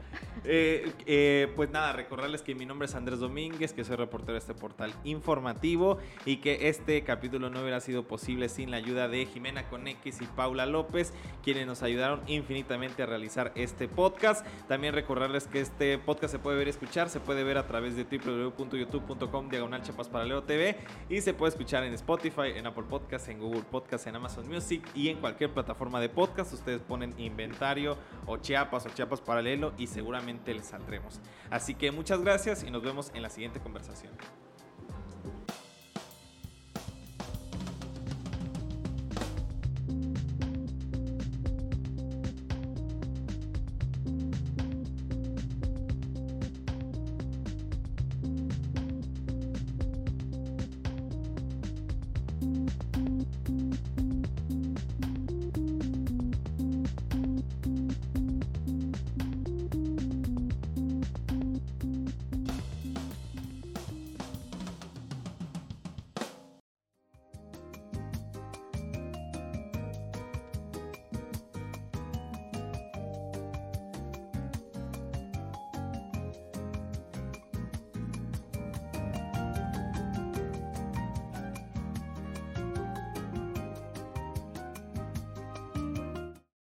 [SPEAKER 1] Eh, eh, pues nada, recordarles que mi nombre es Andrés Domínguez, que soy reportero de este portal informativo y que este capítulo no hubiera sido posible sin la ayuda de Jimena Conex y Paula López, quienes nos ayudaron infinitamente a realizar este podcast. También recordarles que este podcast se puede ver y escuchar, se puede ver a través de www.youtube.com diagonal Paralelo TV y se puede escuchar en Spotify, en Apple Podcasts, en Google Podcasts, en Amazon Music y en cualquier plataforma de podcast. Ustedes ponen inventario o Chiapas o Chiapas Paralelo y les saldremos. Así que muchas gracias y nos vemos en la siguiente conversación.